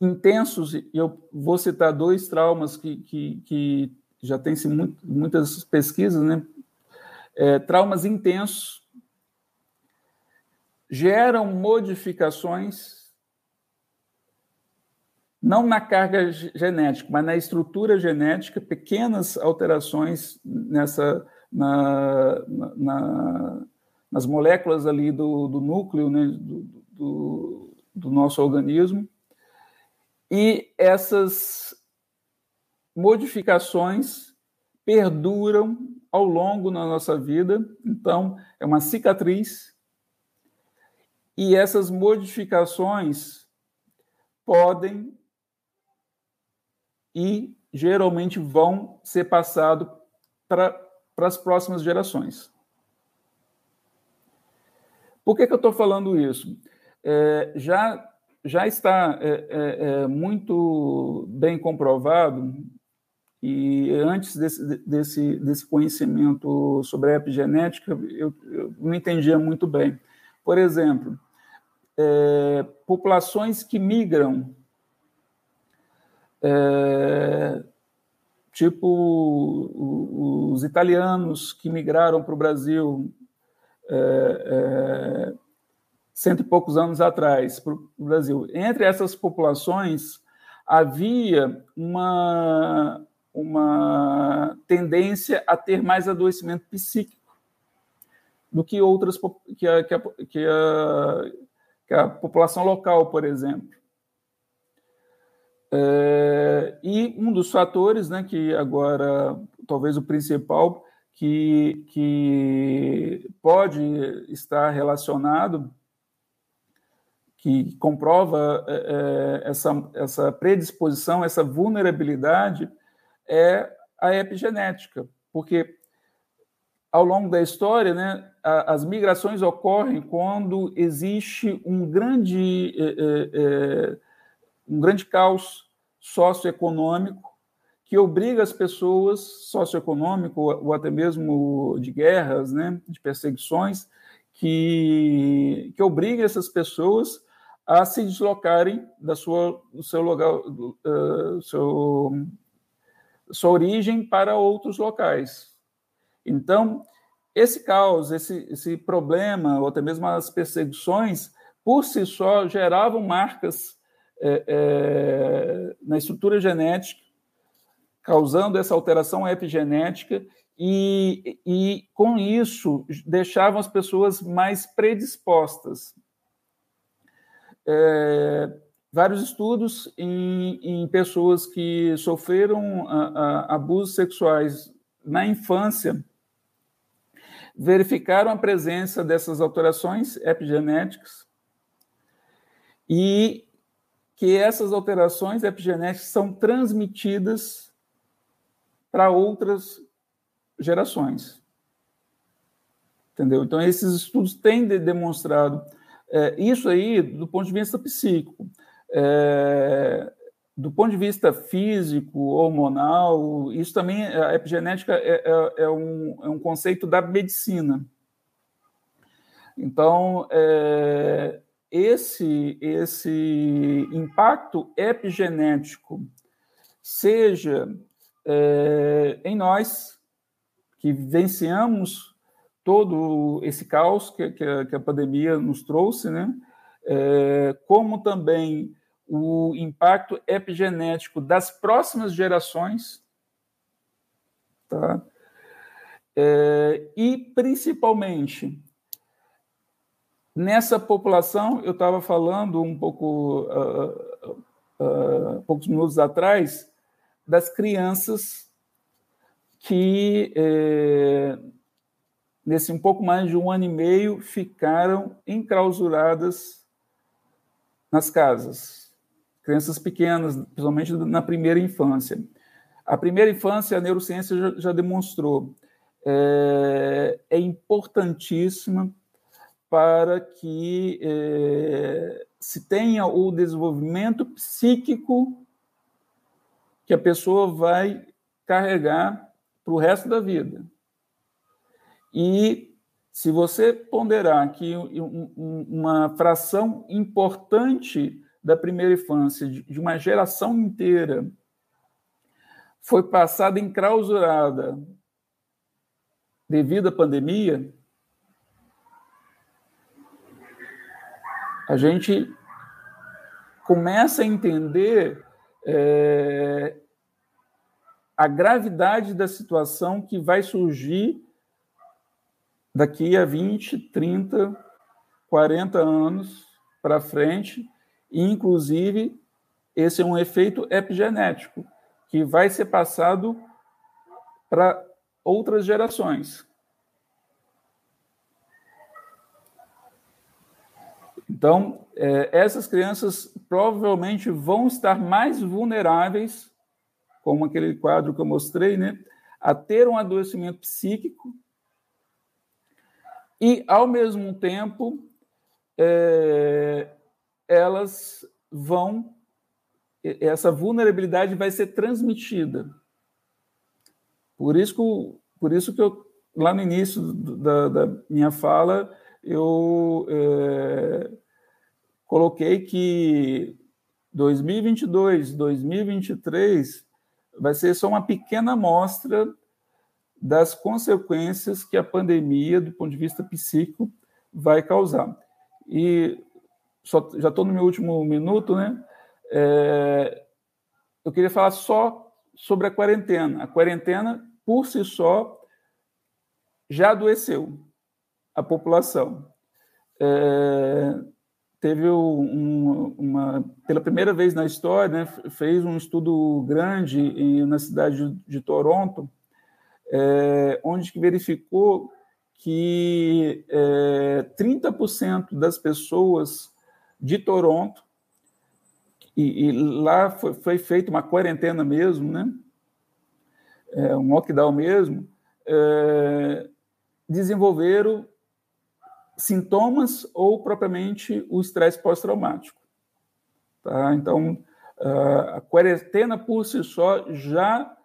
intensos, e eu vou citar dois traumas que, que, que já tem se muito, muitas pesquisas, né? É, traumas intensos geram modificações não na carga genética, mas na estrutura genética, pequenas alterações nessa na, na, nas moléculas ali do, do núcleo né, do, do, do nosso organismo. E essas modificações perduram ao longo da nossa vida, então é uma cicatriz. E essas modificações podem e geralmente vão ser passados para as próximas gerações. Por que, que eu estou falando isso? É, já, já está é, é, é, muito bem comprovado, e antes desse, desse, desse conhecimento sobre a epigenética, eu, eu não entendia muito bem. Por exemplo, é, populações que migram, é, tipo os italianos que migraram para o Brasil é, é, cento e poucos anos atrás para o Brasil. Entre essas populações havia uma, uma tendência a ter mais adoecimento psíquico do que outras que a, que a, que a, que a população local, por exemplo. É, e um dos fatores, né, que agora talvez o principal, que, que pode estar relacionado, que comprova é, é, essa, essa predisposição, essa vulnerabilidade, é a epigenética, porque ao longo da história, né, as migrações ocorrem quando existe um grande, é, é, é, um grande caos socioeconômico que obriga as pessoas, socioeconômico ou até mesmo de guerras, né, de perseguições, que, que obriga essas pessoas a se deslocarem da sua, do seu lugar, uh, seu, sua origem para outros locais. Então, esse caos, esse, esse problema, ou até mesmo as perseguições, por si só, geravam marcas é, é, na estrutura genética causando essa alteração epigenética e, e, com isso, deixavam as pessoas mais predispostas. É, vários estudos em, em, pessoas que sofreram a, a, abusos sexuais na infância verificaram a presença dessas alterações epigenéticas e que essas alterações epigenéticas são transmitidas para outras gerações. Entendeu? Então, esses estudos têm de demonstrado é, isso aí do ponto de vista psíquico. É, do ponto de vista físico, hormonal, isso também, a epigenética é, é, é um, é um conceito da medicina. Então, é, esse, esse impacto epigenético, seja é, em nós, que vivenciamos todo esse caos que, que, a, que a, pandemia nos trouxe, né? É, como também o impacto epigenético das próximas gerações, Tá? É, e, principalmente, nessa população, eu estava falando um pouco, uh, uh, poucos minutos atrás, das crianças que, eh, nesse um pouco mais de um ano e meio, ficaram enclausuradas nas casas. Crianças pequenas, principalmente na primeira infância. A primeira infância, a neurociência já, já demonstrou, é, é, importantíssima para que é, se tenha o desenvolvimento psíquico que a pessoa vai carregar para o resto da vida. E se você ponderar que uma fração importante da primeira infância, de uma geração inteira, foi passada enclausurada devido à pandemia, a gente começa a entender é, a gravidade da situação que vai surgir daqui a 20, 30, 40 anos para frente, e inclusive esse é um efeito epigenético que vai ser passado para outras gerações. Então, é, essas crianças provavelmente vão estar mais vulneráveis, como aquele quadro que eu mostrei, né, a ter um adoecimento psíquico e, ao mesmo tempo, é, elas vão essa vulnerabilidade vai ser transmitida. Por isso que, por isso que eu, lá no início da, da minha fala, eu é, coloquei que 2022, 2023 vai ser só uma pequena amostra das consequências que a pandemia, do ponto de vista psíquico, vai causar. E só, já estou no meu último minuto, né? É, eu queria falar só sobre a quarentena. A quarentena, por si só, já adoeceu a população. É, teve um, uma, pela primeira vez na história, né, fez um estudo grande em, na cidade de, Toronto, é, onde verificou que é, 30% das pessoas de Toronto e, e lá foi, foi feita uma quarentena mesmo, né? É, um lockdown mesmo, é, desenvolveram sintomas ou propriamente o estresse pós-traumático. Tá? Então, a quarentena por si só já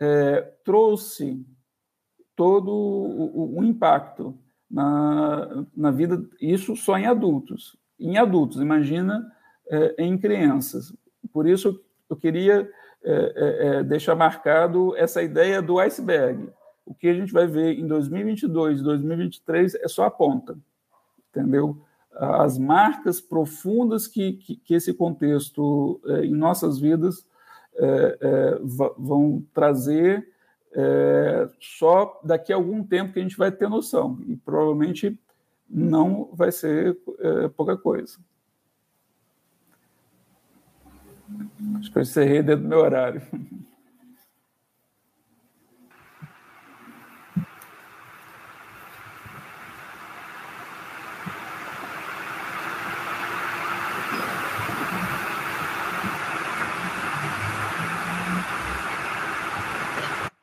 é, trouxe todo o, o, impacto na, na vida, isso só em adultos. Em adultos, imagina é, em crianças. Por isso, eu queria é, deixar marcado essa ideia do iceberg. O que a gente vai ver em 2022, 2023 é só a ponta, entendeu? As marcas profundas que, que, que esse contexto em nossas vidas vão trazer só daqui a algum tempo que a gente vai ter noção. E provavelmente não vai ser pouca coisa. Acho que eu encerrei dentro do meu horário. [LAUGHS]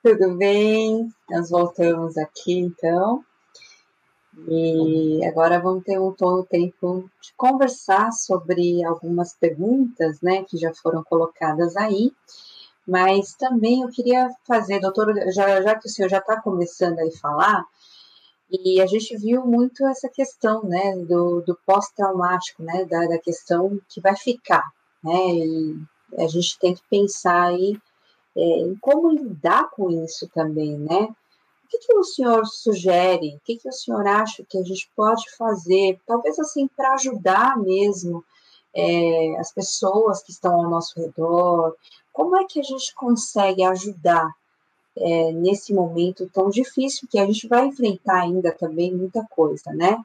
Tudo bem? Nós voltamos aqui então. E agora vamos ter um todo tempo de conversar sobre algumas perguntas, né, que já foram colocadas aí. Mas também eu queria fazer, doutor, já, já que o senhor já está começando a falar, e a gente viu muito essa questão, né, do, do pós-traumático, né, da, da questão que vai ficar, né, e a gente tem que pensar aí em como lidar com isso também, né, que, que o senhor sugere? O que, que o senhor acha que a gente pode fazer? Talvez assim, para ajudar mesmo é, as pessoas que estão ao nosso redor. Como é que a gente consegue ajudar é, nesse momento tão difícil que a gente vai enfrentar ainda também muita coisa, né?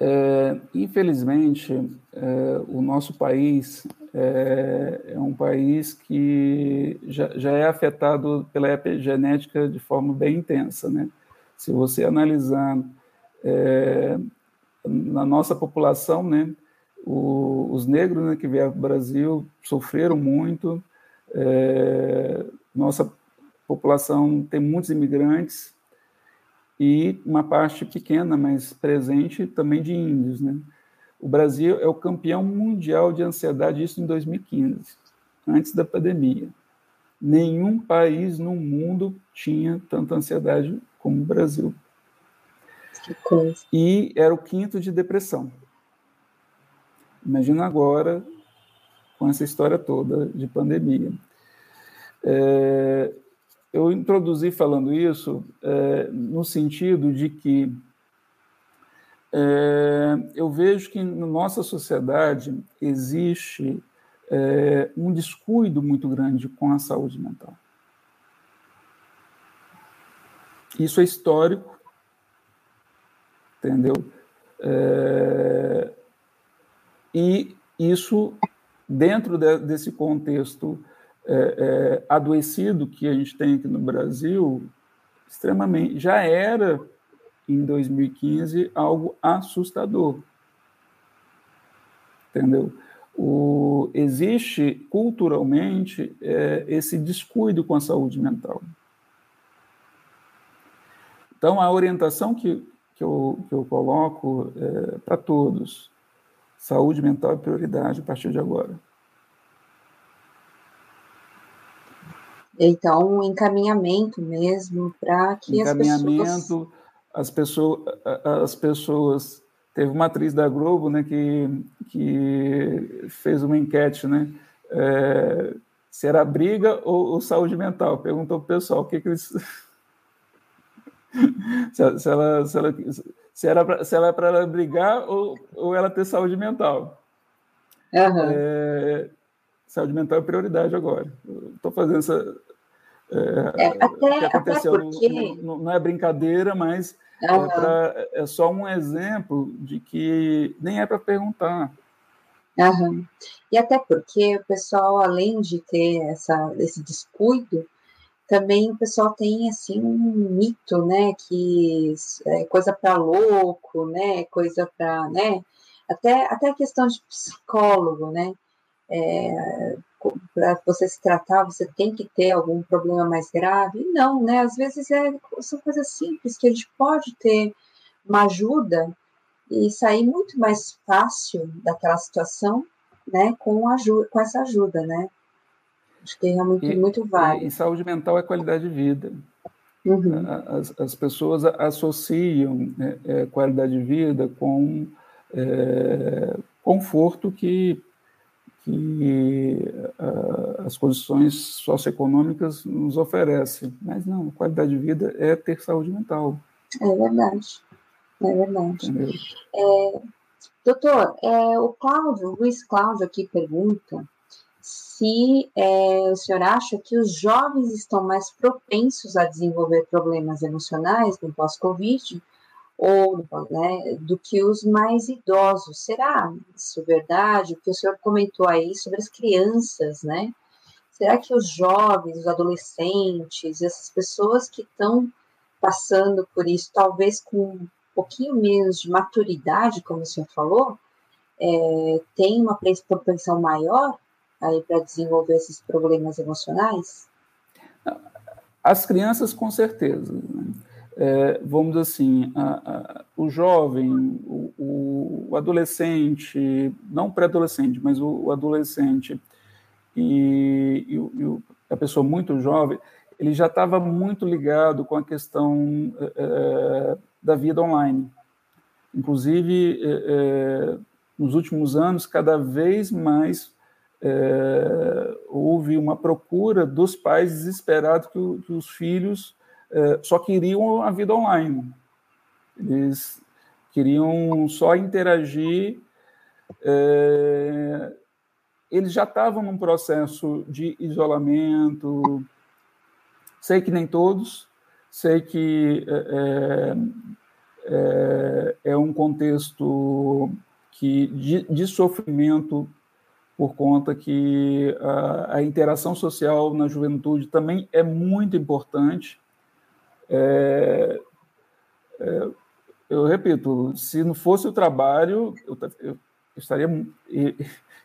É, infelizmente, é, o nosso país é, é, um país que já, já é afetado pela epigenética de forma bem intensa. Né? Se você analisar é, na nossa população, né, o, os negros né, que vieram para o Brasil sofreram muito, é, nossa população tem muitos imigrantes, e uma parte pequena, mas presente, também de índios. Né? O Brasil é o campeão mundial de ansiedade, isso em 2015, antes da pandemia. Nenhum país no mundo tinha tanta ansiedade como o Brasil. E era o quinto de depressão. Imagina agora, com essa história toda de pandemia. É, eu introduzi falando isso é, no sentido de que é, eu vejo que na nossa sociedade existe é, um descuido muito grande com a saúde mental. Isso é histórico, entendeu? É, e isso, dentro de, desse contexto é, é, adoecido que a gente tem aqui no Brasil, extremamente, já era em 2015 algo assustador. Entendeu? O, existe culturalmente é, esse descuido com a saúde mental. Então, a orientação que, que, eu, que eu coloco é, para todos: saúde mental é prioridade a partir de agora. Então, um encaminhamento mesmo para que encaminhamento, as pessoas... As pessoas, as pessoas... Teve uma atriz da Globo né, que, que fez uma enquete, né? É, se era briga ou, ou, saúde mental. Perguntou para o pessoal o que, que eles... [LAUGHS] se, se, ela, se, ela, se, era pra, se ela é para ela brigar ou, ou ela ter saúde mental. Uhum. É, saúde mental é prioridade agora. Estou fazendo essa, é, é, até, que aconteceu porque... não, não, é brincadeira, mas uhum. é, pra, é, só um exemplo de que nem é para perguntar. Uhum. E até porque o pessoal, além de ter essa, esse descuido, também o pessoal tem assim um mito, né, que é coisa para louco, né, coisa para, né, até até a questão de psicólogo, né, é, para você se tratar, você tem que ter algum problema mais grave. Não, né? Às vezes é, são coisas simples que a gente pode ter uma ajuda e sair muito mais fácil daquela situação, né? Com, ajuda, com essa ajuda, né? Acho que é realmente e, muito válido. E, saúde mental é qualidade de vida. Uhum. As, as pessoas associam né, qualidade de vida com é, conforto que que uh, as condições socioeconômicas nos oferecem. Mas não, qualidade de vida é ter saúde mental. É verdade, é verdade. É, doutor, é, o Cláudio, o Luiz Cláudio aqui pergunta se é, o senhor acha que os jovens estão mais propensos a desenvolver problemas emocionais no pós-Covid ou né, do que os mais idosos. Será isso verdade? O que o senhor comentou aí sobre as crianças, né? Será que os jovens, os adolescentes, essas pessoas que estão passando por isso, talvez com um pouquinho menos de maturidade, como o senhor falou, é, tem uma propensão maior aí para desenvolver esses problemas emocionais? As crianças, com certeza. Né? É, vamos assim, a, a, o jovem, o, o adolescente, não pré-adolescente, mas o, o adolescente e, e, e, a pessoa muito jovem, ele já estava muito ligado com a questão é, é da vida online. Inclusive, é, é, nos últimos anos, cada vez mais é, houve uma procura dos pais desesperados que, que os filhos só queriam a vida online. Eles queriam só interagir é, eles já estavam num processo de isolamento. Sei que nem todos, sei que é, é, é um contexto que de, de, sofrimento por conta que a, a, interação social na juventude também é muito importante. É, é, eu repito, se não fosse o trabalho, eu, eu, estaria,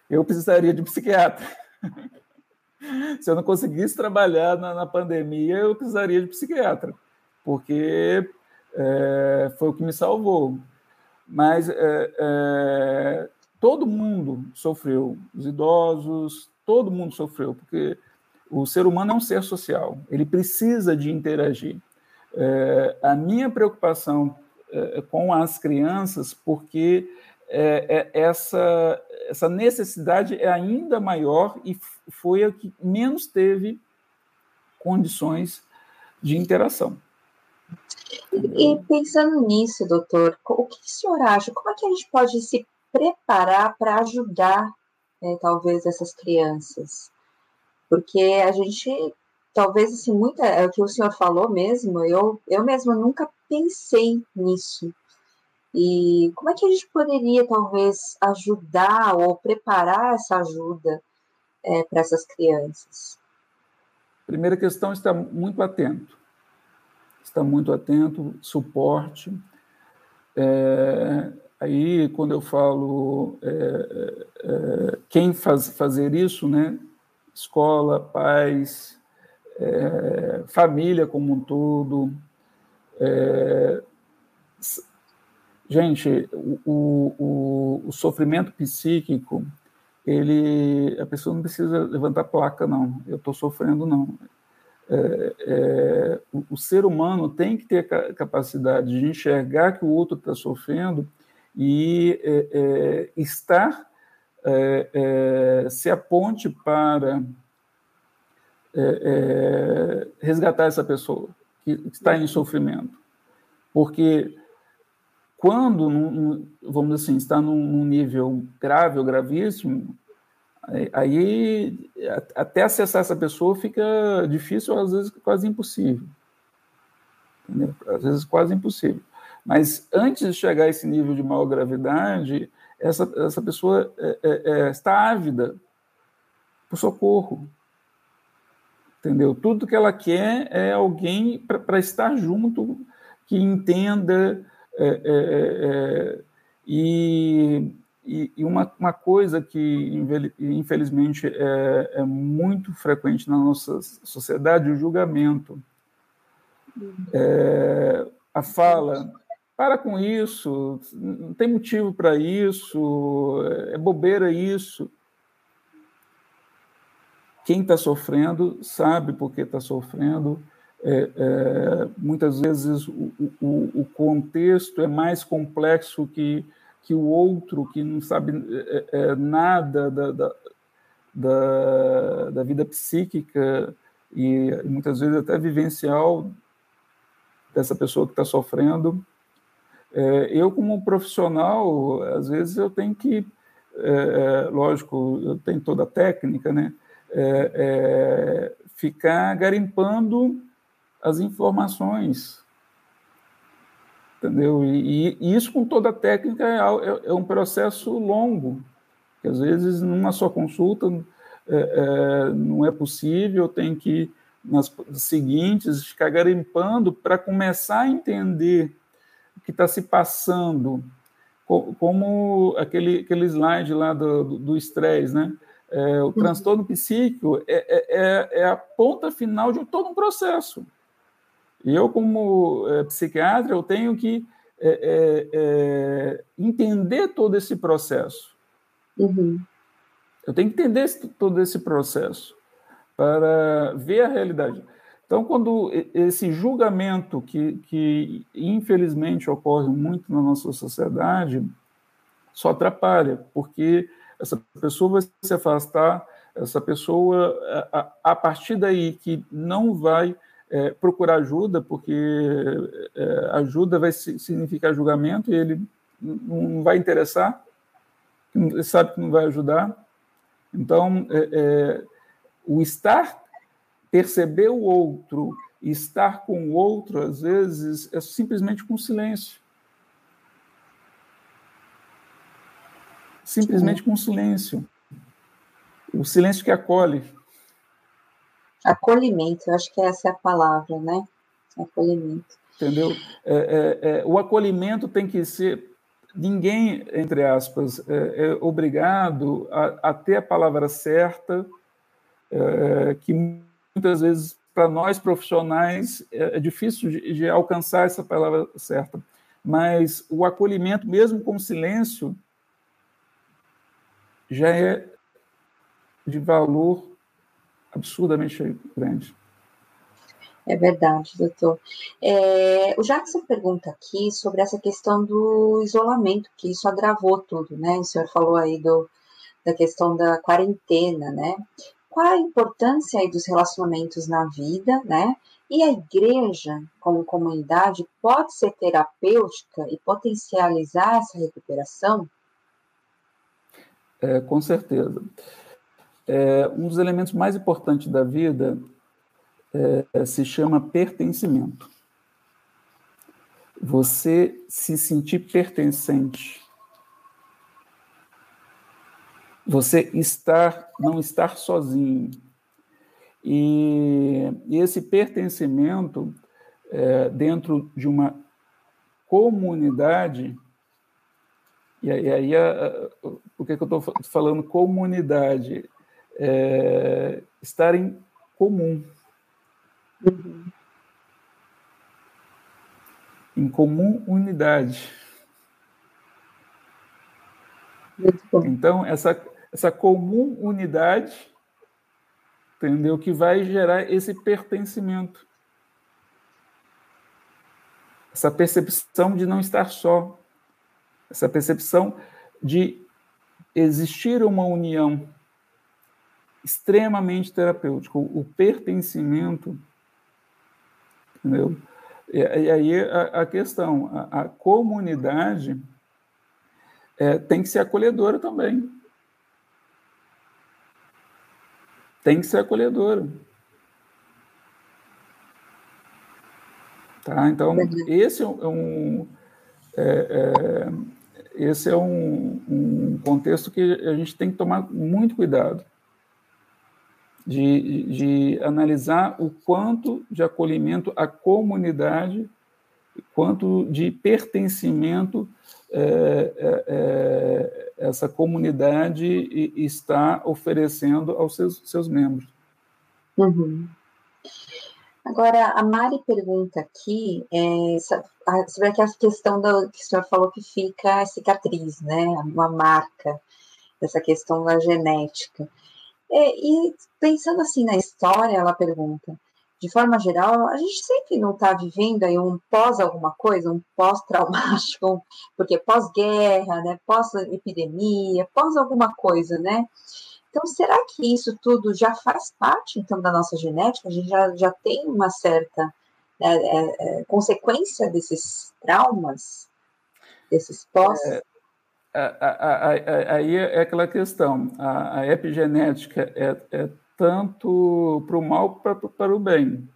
eu precisaria de psiquiatra. [LAUGHS] se eu não conseguisse trabalhar na, na, pandemia, eu precisaria de psiquiatra, porque é, foi o que me salvou. Mas é, é, todo mundo sofreu, os idosos, todo mundo sofreu, porque o ser humano é um ser social, ele precisa de interagir. É, a minha preocupação é, com as crianças, porque é, é, essa, essa necessidade é ainda maior e foi a que menos teve condições de interação. E pensando nisso, doutor, o que o senhor acha? Como é que a gente pode se preparar para ajudar, né, talvez, essas crianças? Porque a gente, talvez, assim, muita, é o que o senhor falou mesmo, eu, eu mesma nunca pensei nisso. E como é que a gente poderia, talvez, ajudar ou preparar essa ajuda é, para essas crianças? Primeira questão, está muito atento está muito atento, suporte. É, aí, quando eu falo é, é, quem faz, fazer isso, né? escola, pais, é, família como um todo. É, gente, o, o, o, sofrimento psíquico, ele, a pessoa não precisa levantar placa, não. Eu estou sofrendo, não é, é, o, o, ser humano tem que ter a capacidade de enxergar que o outro está sofrendo e é, é estar é, é, se a ponte para resgatar essa pessoa que está em sofrimento. Porque quando, vamos assim, está num nível grave ou gravíssimo, Aí, até acessar essa pessoa fica difícil, às vezes quase impossível. Entendeu? Às vezes quase impossível. Mas antes de chegar a esse nível de maior gravidade, essa, essa pessoa é, é, é, está ávida por socorro. Entendeu? Tudo que ela quer é alguém para estar junto, que entenda é, é, é, e e, e uma, uma, coisa que, infelizmente, é, é, muito frequente na nossa sociedade, o julgamento. É, a fala, para com isso, não tem motivo para isso, é bobeira isso. Quem está sofrendo sabe por que está sofrendo. É, é, muitas vezes o, o, o contexto é mais complexo que que o outro, que não sabe é, é, nada da, da, da, da, vida psíquica e muitas vezes até vivencial dessa pessoa que está sofrendo. É, eu, como profissional, às vezes eu tenho que, é, é lógico, eu tenho toda a técnica, né? É, é, ficar garimpando as informações entendeu? E, e, isso com toda a técnica é, é, é, um processo longo, que às vezes numa só consulta é, é, não é possível, tem que nas seguintes ficar garimpando para começar a entender o que está se passando, como aquele, aquele slide lá do estresse, né? É, o uhum. transtorno psíquico é, é, é, a ponta final de todo um processo. E eu, como é, psiquiatra, eu tenho que é, é, é, entender todo esse processo. Uhum. Eu tenho que entender esse, todo esse processo para ver a realidade. Então, quando esse julgamento que, que infelizmente ocorre muito na nossa sociedade, só atrapalha, porque essa pessoa vai se afastar, essa pessoa, a, a partir daí que não vai é, procurar ajuda, porque é, ajuda vai significar julgamento e ele não vai interessar, ele sabe que não vai ajudar. Então, é, é, o estar, perceber o outro, estar com o outro, às vezes, é simplesmente com silêncio. Simplesmente com silêncio. O silêncio que acolhe. Acolhimento, eu acho que essa é a palavra, né? Acolhimento. Entendeu? É, é, é, o acolhimento tem que ser. Ninguém, entre aspas, é, é obrigado a, a, ter a palavra certa, é, que muitas vezes, para nós profissionais, é, difícil de, de alcançar essa palavra certa. Mas o acolhimento, mesmo com silêncio, já é de valor absurdamente grande. É verdade, doutor. É, o Jackson pergunta aqui sobre essa questão do isolamento, que isso agravou tudo, né? O senhor falou aí do, da questão da quarentena, né? Qual a importância aí dos relacionamentos na vida, né? E a igreja, como comunidade, pode ser terapêutica e potencializar essa recuperação? É, com certeza. É, um dos elementos mais importantes da vida é, se chama pertencimento. Você se sentir pertencente. Você estar, não estar sozinho. E, e esse pertencimento é, dentro de uma comunidade, e aí, por que, que eu estou falando comunidade? É, estar em comum. Uhum. Em comum unidade. Então, essa, essa comum unidade, entendeu? Que vai gerar esse pertencimento. Essa percepção de não estar só. Essa percepção de existir uma união extremamente terapêutica. O pertencimento Entendeu? E, e aí a, a questão, a, a comunidade é, tem que ser acolhedora também. Tem que ser acolhedora. Tá? Então, esse é um, é, é, esse é um, um contexto que a gente tem que tomar muito cuidado de, de analisar o quanto de acolhimento à comunidade, quanto de pertencimento é, é, é essa comunidade está oferecendo aos seus, seus membros. Uhum. Agora, a Mari pergunta aqui é, sobre aquela questão do, que o senhor falou que fica a cicatriz, né? Uma marca, essa questão da genética. É, e pensando assim na história, ela pergunta, de forma geral, a gente sempre não está vivendo aí um pós alguma coisa, um pós-traumático, [LAUGHS] porque pós-guerra, né, pós-epidemia, pós alguma coisa, né? Então, será que isso tudo já faz parte, então, da nossa genética? A gente já, já tem uma certa é, é, é consequência desses traumas, desses pós? É, aí é aquela questão, a, a epigenética é, é tanto para o mal para, para o bem,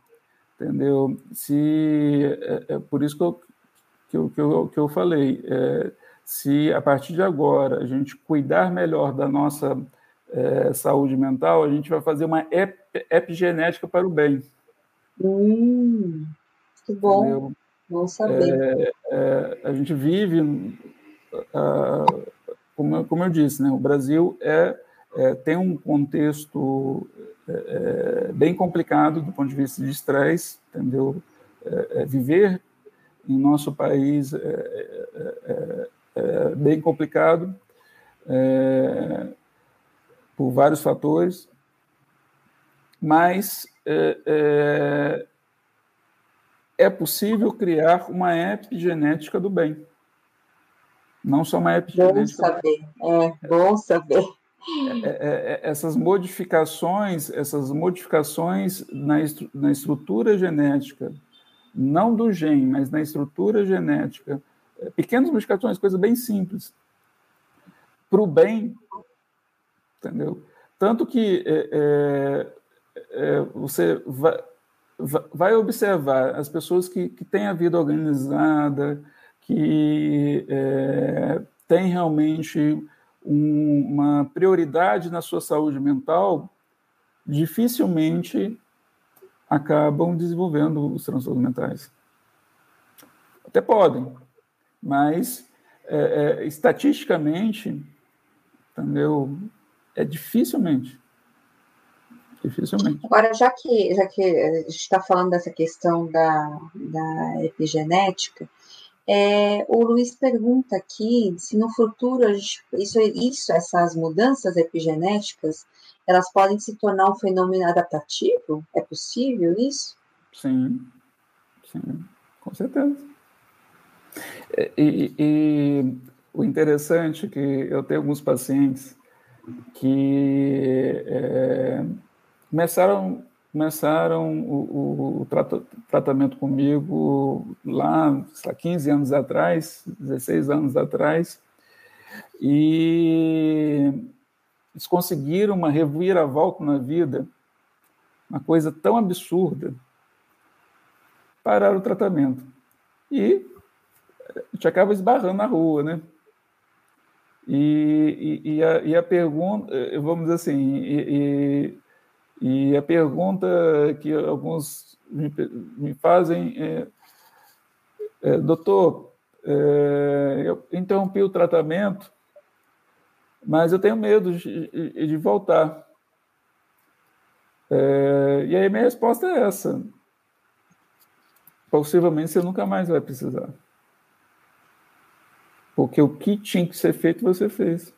entendeu? Se, é, é por isso que eu, que eu, que eu, que eu falei, se a partir de agora a gente cuidar melhor da nossa é, saúde mental, a gente vai fazer uma ep, epigenética para o bem. Hum, que bom, entendeu? bom saber. É, é, a gente vive como, como eu disse, né, o Brasil é, é tem um contexto é, é, bem complicado do ponto de vista de estresse, entendeu? É, é viver em nosso país é, é bem complicado por vários fatores, mas é possível criar uma epigenética do bem não só uma epigenética. Bom saber, é bom saber. É, é, é, essas modificações, essas modificações na, estru na estrutura genética, não do gene, mas na estrutura genética, é, pequenas modificações, coisa bem simples, para o bem, entendeu? tanto que é, é, é você vai, vai, observar as pessoas que, que têm a vida organizada, que é, têm realmente um, uma prioridade na sua saúde mental, dificilmente acabam desenvolvendo os transtornos mentais. Até podem, mas é, é, estatisticamente, entendeu? É dificilmente. Dificilmente. Agora, já que, já que a gente está falando dessa questão da, da epigenética, é, o Luiz pergunta aqui se no futuro isso, isso, essas mudanças epigenéticas, elas podem se tornar um fenômeno adaptativo? É possível isso? Sim, sim, com certeza. E, e, o interessante é que eu tenho alguns pacientes que é, começaram começaram o, o tratamento comigo lá, lá 15 anos atrás, 16 anos atrás, e eles conseguiram uma reviravolta na vida, uma coisa tão absurda, pararam o tratamento. E a gente acaba esbarrando na rua, né? E, e, a, e a, pergunta, vamos dizer assim, e, e, a pergunta que alguns me, me fazem é, é doutor, é, eu interrompi o tratamento, mas eu tenho medo de, de voltar. É, e aí minha resposta é essa. Possivelmente você nunca mais vai precisar. Porque o que tinha que ser feito, você fez.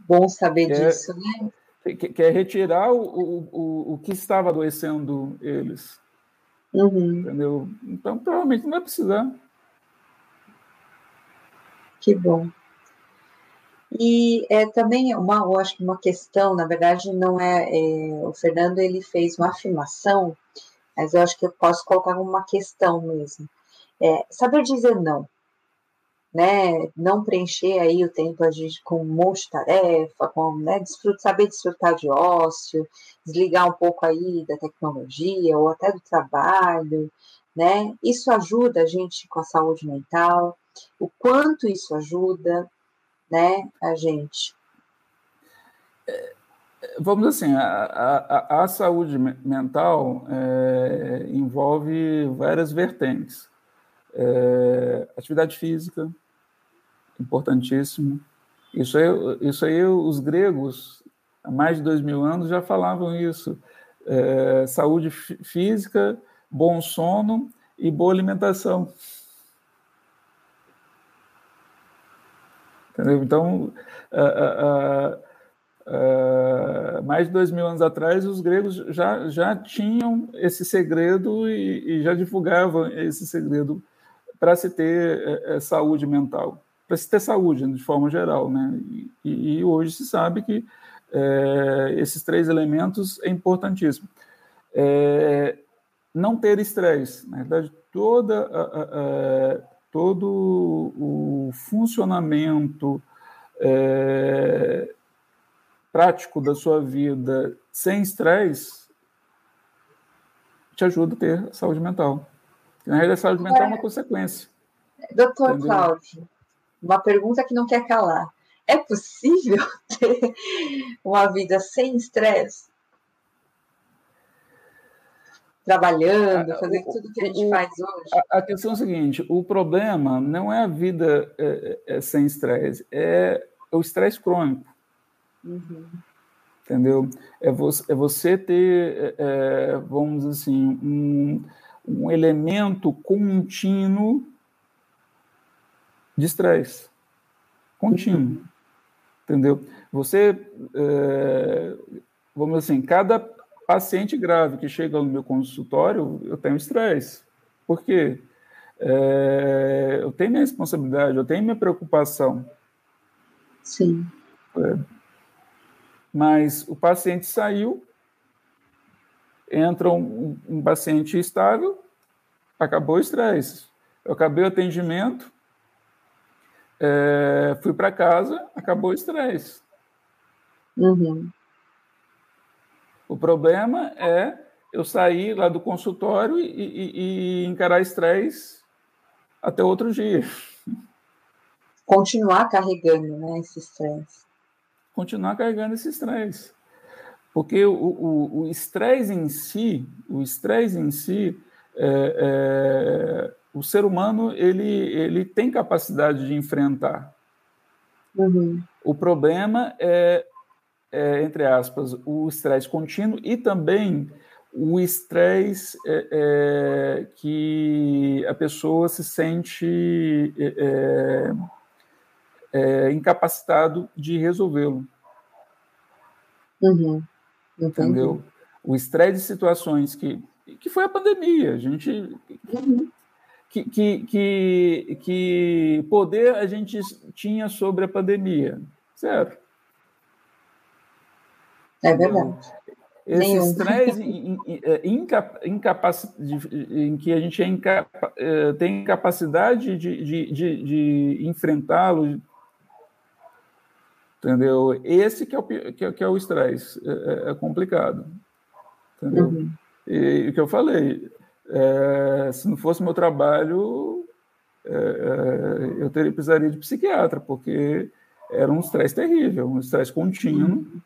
Bom saber é, disso, né? Que, é retirar o, o, o, o que estava adoecendo eles. Uhum. Entendeu? Então, provavelmente não vai precisar. Que bom. E é também uma, eu acho que uma questão, na verdade, não é, é, o Fernando ele fez uma afirmação, mas eu acho que eu posso colocar uma questão mesmo é, saber dizer não, né? Não preencher aí o tempo a gente, com um monte de tarefa, com, né, desfrutar, saber desfrutar de ócio, desligar um pouco aí da tecnologia ou até do trabalho, né? Isso ajuda a gente com a saúde mental. O quanto isso ajuda, né, a gente? Vamos assim, a, a, a saúde mental é, envolve várias vertentes. É, atividade física, importantíssimo. Isso aí, isso aí, os gregos, há mais de dois mil anos, já falavam isso. É, saúde física, bom sono e boa alimentação. Entendeu? Então, mais de dois mil anos atrás, os gregos já, já tinham esse segredo e, e já divulgavam esse segredo para se ter é, é, saúde mental, para se ter saúde de forma geral, né? E, e hoje se sabe que é, esses três elementos é importantíssimo. É, não ter estresse, na verdade, toda a, a, a, todo o funcionamento é, prático da sua vida sem estresse te ajuda a ter saúde mental. Na realidade, a saúde mental é uma consequência. Doutor Entendeu? Cláudio, uma pergunta que não quer calar. É possível [LAUGHS] ter uma vida sem estresse? Trabalhando, ah, fazendo tudo que a gente faz hoje? A, questão é a seguinte: o problema não é a vida é, é, é sem estresse, é o estresse crônico. Uhum. Entendeu? É você, é você ter, é, é vamos dizer assim, um um elemento contínuo de estresse. Contínuo. Entendeu? Você, é, vamos assim, cada paciente grave que chega no meu consultório, eu tenho estresse. Por quê? É, eu tenho minha responsabilidade, eu tenho minha preocupação. Sim. É, mas o paciente saiu, entra um, um paciente estável, acabou o estresse. Eu acabei o atendimento, é, fui para casa, acabou o estresse. Uhum. O problema é eu sair lá do consultório e, e, e encarar estresse até outro dia. Continuar carregando né, esse estresse. Continuar carregando esse estresse. Porque o estresse em si, o estresse em si, é, é, o ser humano ele, ele tem capacidade de enfrentar. Uhum. O problema é, é, entre aspas, o estresse contínuo e também o estresse é, é, que a pessoa se sente é, é, incapacitado de resolvê-lo. Uhum. Entendeu? O estresse de situações que, que foi a pandemia. A gente. Uhum. Que, que, que, que poder a gente tinha sobre a pandemia? Zero. É verdade. Esse Nenhum. estresse [LAUGHS] em que a gente é incapa, é, tem capacidade de, de, de, de enfrentá-lo, entendeu? Esse que é o, que é, que é o estresse, é, é, é complicado, entendeu? Uhum. E o que eu falei, é, se não fosse meu trabalho, é, é, eu teria, precisaria de psiquiatra, porque era um estresse terrível, um estresse contínuo, uhum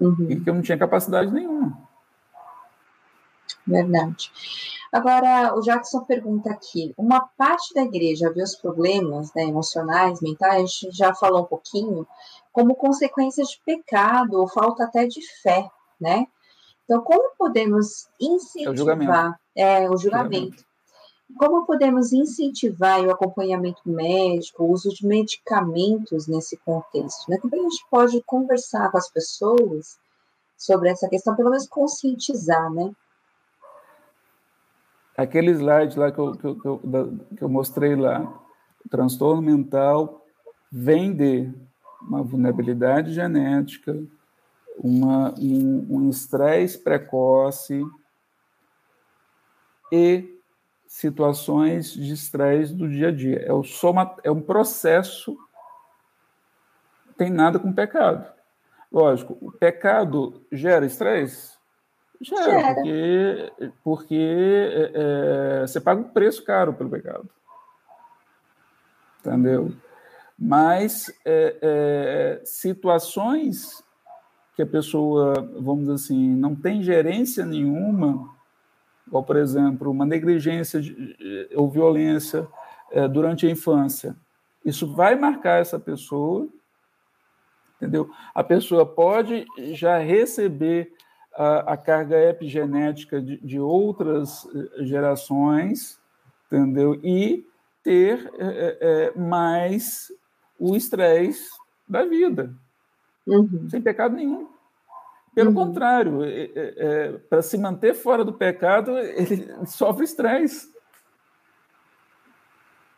uhum. e que eu não tinha capacidade nenhuma. Verdade. Agora, o Jackson pergunta aqui: uma parte da igreja vê os problemas né, emocionais, mentais, a gente já falou um pouquinho, como consequência de pecado ou falta até de fé, né? Então, como podemos incentivar é o julgamento? É, o julgamento. Como podemos incentivar o acompanhamento médico, o uso de medicamentos nesse contexto? Né? Como a gente pode conversar com as pessoas sobre essa questão, pelo menos conscientizar, né? Aquele slide lá que eu, que eu, que eu, que eu mostrei lá, o transtorno mental vem de uma vulnerabilidade genética, uma, um estresse um precoce e situações de estresse do dia a dia. É, o soma, é um processo, tem nada com pecado. Lógico, o pecado gera estresse? Gera. porque, porque é, é, você paga um preço caro pelo pecado. Entendeu? Mas é, é, situações que a pessoa, vamos dizer assim, não tem gerência nenhuma igual, por exemplo, uma negligência de, ou violência é, durante a infância. Isso vai marcar essa pessoa, entendeu? A pessoa pode já receber a, a carga epigenética de, de, outras eh, gerações, entendeu? E ter é, é, mais o estresse da vida, uhum. sem pecado nenhum. Pelo uhum. contrário, é, é, é para se manter fora do pecado, ele [LAUGHS] sofre estresse.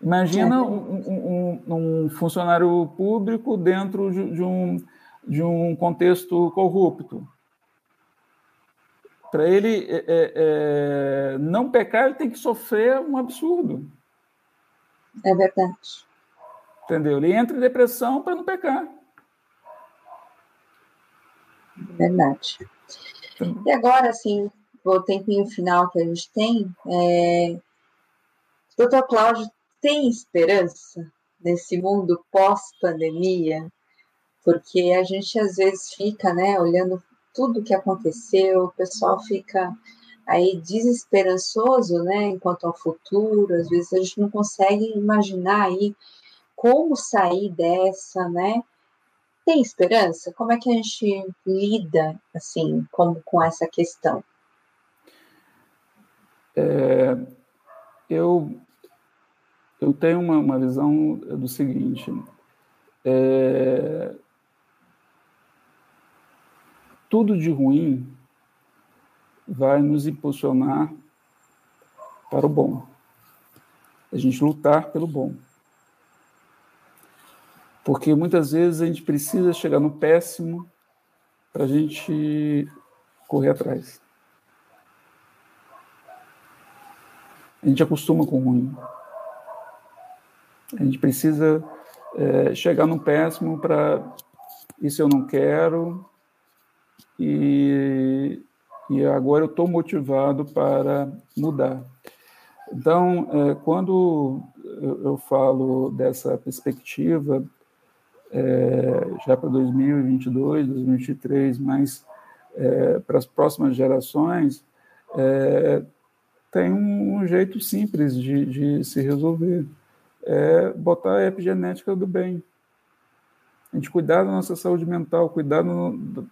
Imagina um, um, um, funcionário público dentro de um, de um contexto corrupto. Para ele é, é, é, não pecar, ele tem que sofrer um absurdo. É verdade. Entendeu? Ele entra em depressão para não pecar. Verdade. E agora, assim, o tempinho final que a gente tem, é... doutor Cláudio, tem esperança nesse mundo pós-pandemia? Porque a gente às vezes fica, né, olhando tudo que aconteceu, o pessoal fica aí desesperançoso, né, enquanto ao futuro, às vezes a gente não consegue imaginar aí como sair dessa, né? tem esperança? Como é que a gente lida assim com, com essa questão? É, eu eu tenho uma, uma visão do seguinte: é, tudo de ruim vai nos impulsionar para o bom. A gente lutar pelo bom. Porque muitas vezes a gente precisa chegar no péssimo para a gente correr atrás. A gente acostuma com o ruim. A gente precisa é, chegar no péssimo para isso eu não quero e, e agora eu estou motivado para mudar. Então, é, quando eu, falo dessa perspectiva, é, já para 2022, 2023, mas é, para as próximas gerações, tem um, jeito simples de, de se resolver. É botar a epigenética do bem. A gente cuidar da nossa saúde mental, cuidar do,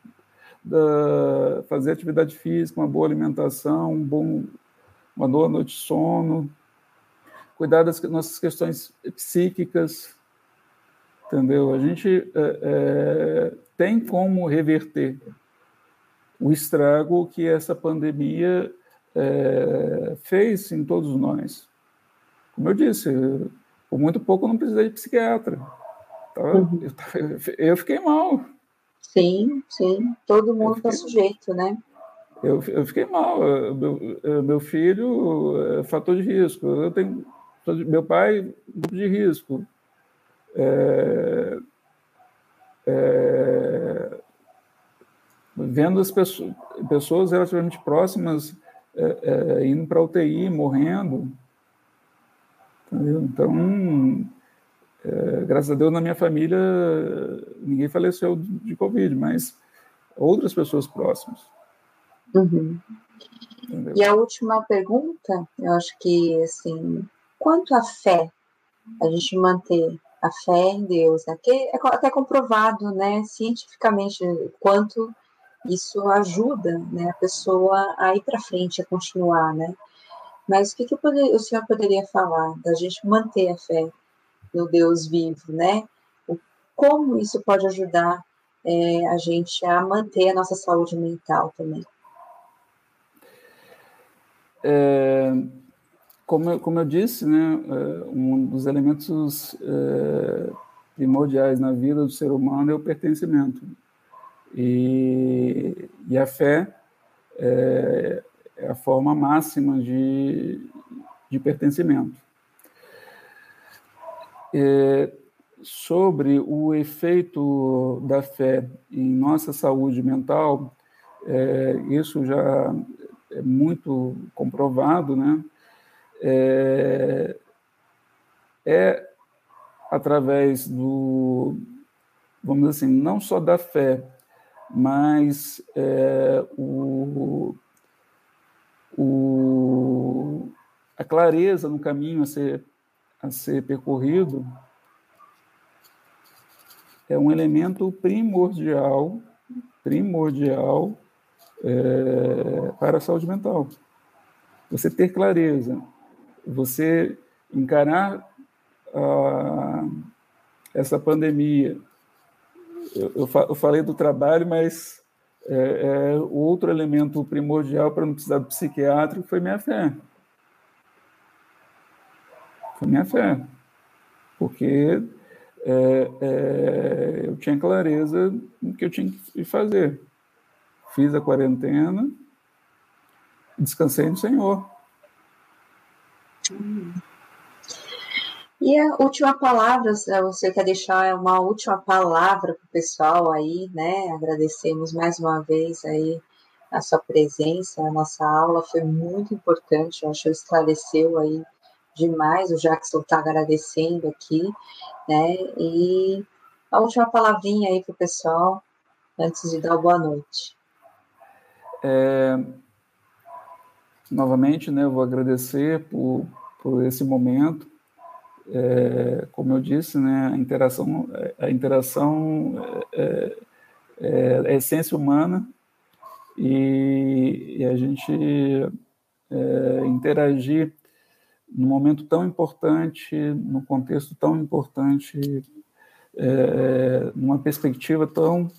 da, fazer atividade física, uma boa alimentação, um bom, uma boa noite de sono, cuidar das nossas questões psíquicas, entendeu? A gente é, é, tem como reverter o estrago que essa pandemia é, fez em todos nós. Como eu disse, por muito pouco eu não precisei de psiquiatra. Uhum. Eu, eu, fiquei mal. Sim, sim. Todo mundo está sujeito, né? Eu, eu fiquei mal. Meu, meu filho é fator de risco. Eu tenho meu pai grupo de risco. É, é, vendo as pessoas, pessoas relativamente próximas é, é indo para UTI, morrendo. Entendeu? Então, é, graças a Deus, na minha família, ninguém faleceu de Covid, mas outras pessoas próximas. Uhum. E a última pergunta, eu acho que, assim, quanto à fé, a gente manter a fé em Deus, né? que é até comprovado, né, cientificamente, quanto isso ajuda, né, a pessoa a ir para frente, a continuar, né? Mas o que, que poder, o senhor poderia falar da gente manter a fé no Deus vivo, né? Como isso pode ajudar é, a gente a manter a nossa saúde mental também? É, como, eu, como eu disse, né, é, um dos elementos é, primordiais na vida do ser humano é o pertencimento. E, e a fé é, é a forma máxima de, de pertencimento. É, sobre o efeito da fé em nossa saúde mental, é, isso já é muito comprovado, né? é, é através do, vamos dizer assim, não só da fé, mas é, o, o, a clareza no caminho a ser, a ser percorrido é um elemento primordial, primordial é, para a saúde mental. Você ter clareza você encarar uh, essa pandemia. Eu, eu, eu, falei do trabalho, mas é, é, outro elemento primordial para não precisar do psiquiátrico foi minha fé. Foi minha fé. Porque é, é, eu tinha clareza no que eu tinha que fazer. Fiz a quarentena, descansei no Senhor. E a última palavra, você quer deixar uma última palavra para o pessoal aí, né? Agradecemos mais uma vez aí a sua presença, a nossa aula foi muito importante, eu acho que esclareceu aí demais, o Jackson está agradecendo aqui, né? E a última palavrinha aí para o pessoal, antes de dar boa noite. É, novamente, né, eu vou agradecer por, por esse momento. É, como eu disse, né, a interação, a interação é, é, é a essência humana e, e a gente é, interagir num momento tão importante, num contexto tão importante, é, numa perspectiva tão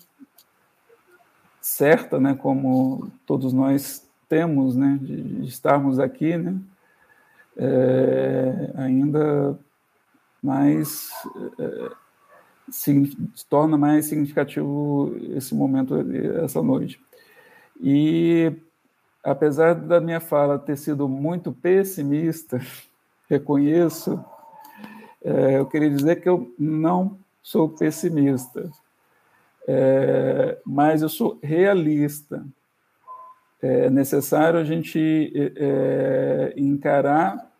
certa, né, como todos nós temos, né, de, de estarmos aqui, né, é, ainda mais é, se torna mais significativo esse momento, essa noite. E apesar da minha fala ter sido muito pessimista, [LAUGHS] reconheço, É, eu queria dizer que eu não sou pessimista, é, mas eu sou realista. É necessário a gente é, encarar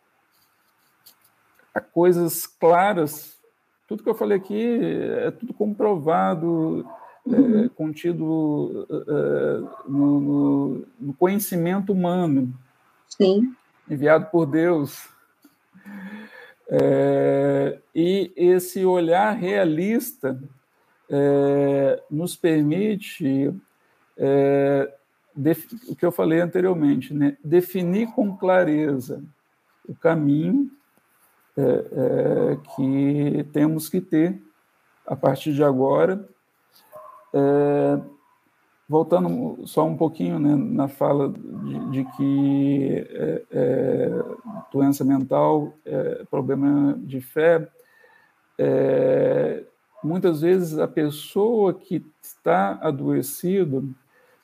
coisas claras. Tudo que eu falei aqui é tudo comprovado, é, contido é, no, no, no, conhecimento humano. Sim. Enviado por Deus. É, e esse olhar realista é, nos permite é, o que eu falei anteriormente, né? definir com clareza o caminho que temos que ter a partir de agora. É, voltando só um pouquinho né, na fala de, de que é, é, doença mental, é problema de fé, muitas vezes a pessoa que está adoecida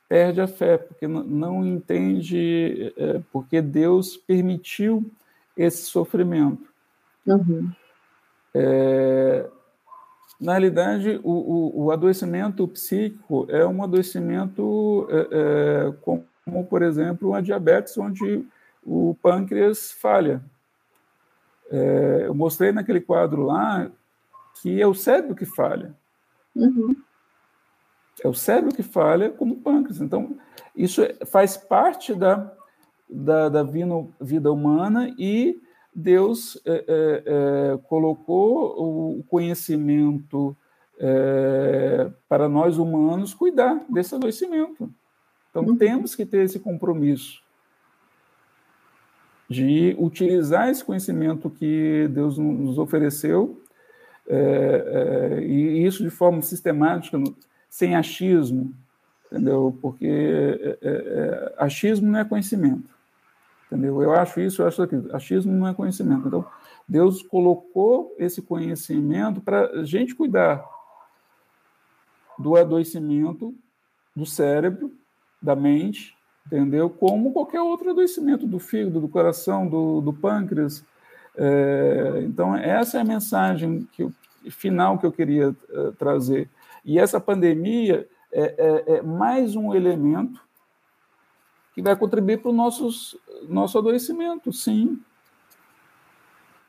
perde a fé, porque não entende é, porque Deus permitiu esse sofrimento. Uhum. É, na realidade, o, o, o, adoecimento psíquico é um adoecimento é, é, como, por exemplo, a diabetes, onde o pâncreas falha. É, eu mostrei naquele quadro lá que é o cérebro que falha. Uhum. É o cérebro que falha como o pâncreas. Então, isso faz parte da, da, da vida humana e Deus é, é, é, colocou o conhecimento é, para nós humanos cuidar desse adoecimento. Então, uhum. temos que ter esse compromisso de utilizar esse conhecimento que Deus nos ofereceu, é, é, e isso de forma sistemática, sem achismo, entendeu? Porque achismo não é conhecimento. Entendeu? Eu acho isso, eu acho aquilo. Achismo não é conhecimento. Então, Deus colocou esse conhecimento para a gente cuidar do adoecimento do cérebro, da mente, entendeu? Como qualquer outro adoecimento do fígado, do coração, do, do pâncreas. É, então, essa é a mensagem que, final que eu queria uh, trazer. E essa pandemia é, é, é mais um elemento que vai contribuir para o nosso, nosso adoecimento, sim.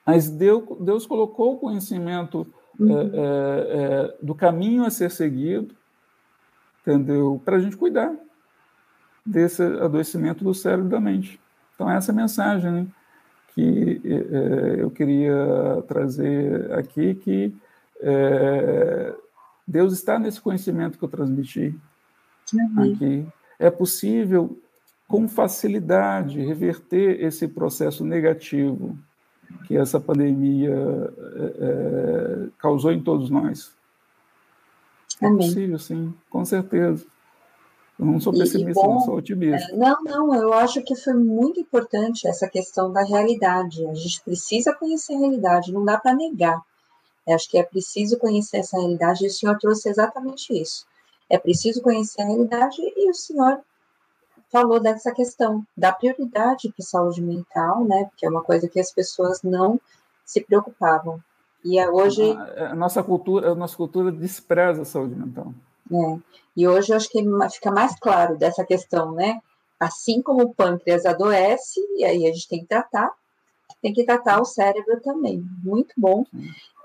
Mas Deus, Deus colocou o conhecimento uhum. é, é, do caminho a ser seguido, entendeu? Para a gente cuidar desse adoecimento do cérebro e da mente. Então, essa é a mensagem né, que é, eu queria trazer aqui, que Deus está nesse conhecimento que eu transmiti uhum. aqui. É possível com facilidade reverter esse processo negativo que essa pandemia é, causou em todos nós. É Amém. É possível, sim, com certeza. Eu não sou pessimista, bom, não sou otimista. É, não, não, eu acho que foi muito importante essa questão da realidade. A gente precisa conhecer a realidade, não dá para negar. Eu acho que é preciso conhecer essa realidade e o senhor trouxe exatamente isso. É preciso conhecer a realidade e o senhor falou dessa questão da prioridade para a saúde mental, né? Porque é uma coisa que as pessoas não se preocupavam. E é hoje a nossa cultura, a nossa cultura despreza a saúde mental. É. E hoje eu acho que fica mais claro dessa questão, né? Assim como o pâncreas adoece, e aí a gente tem que tratar, tem que tratar o cérebro também. Muito bom.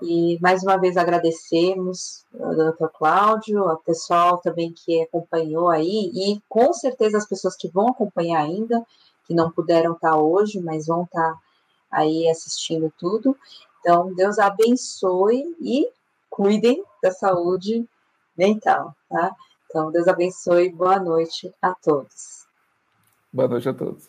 E mais uma vez agradecemos ao doutor Cláudio, ao pessoal também que acompanhou aí, e com certeza as pessoas que vão acompanhar ainda, que não puderam estar hoje, mas vão estar aí assistindo tudo. Então, Deus abençoe e cuidem da saúde mental, tá? Então, Deus abençoe, boa noite a todos. Boa noite a todos.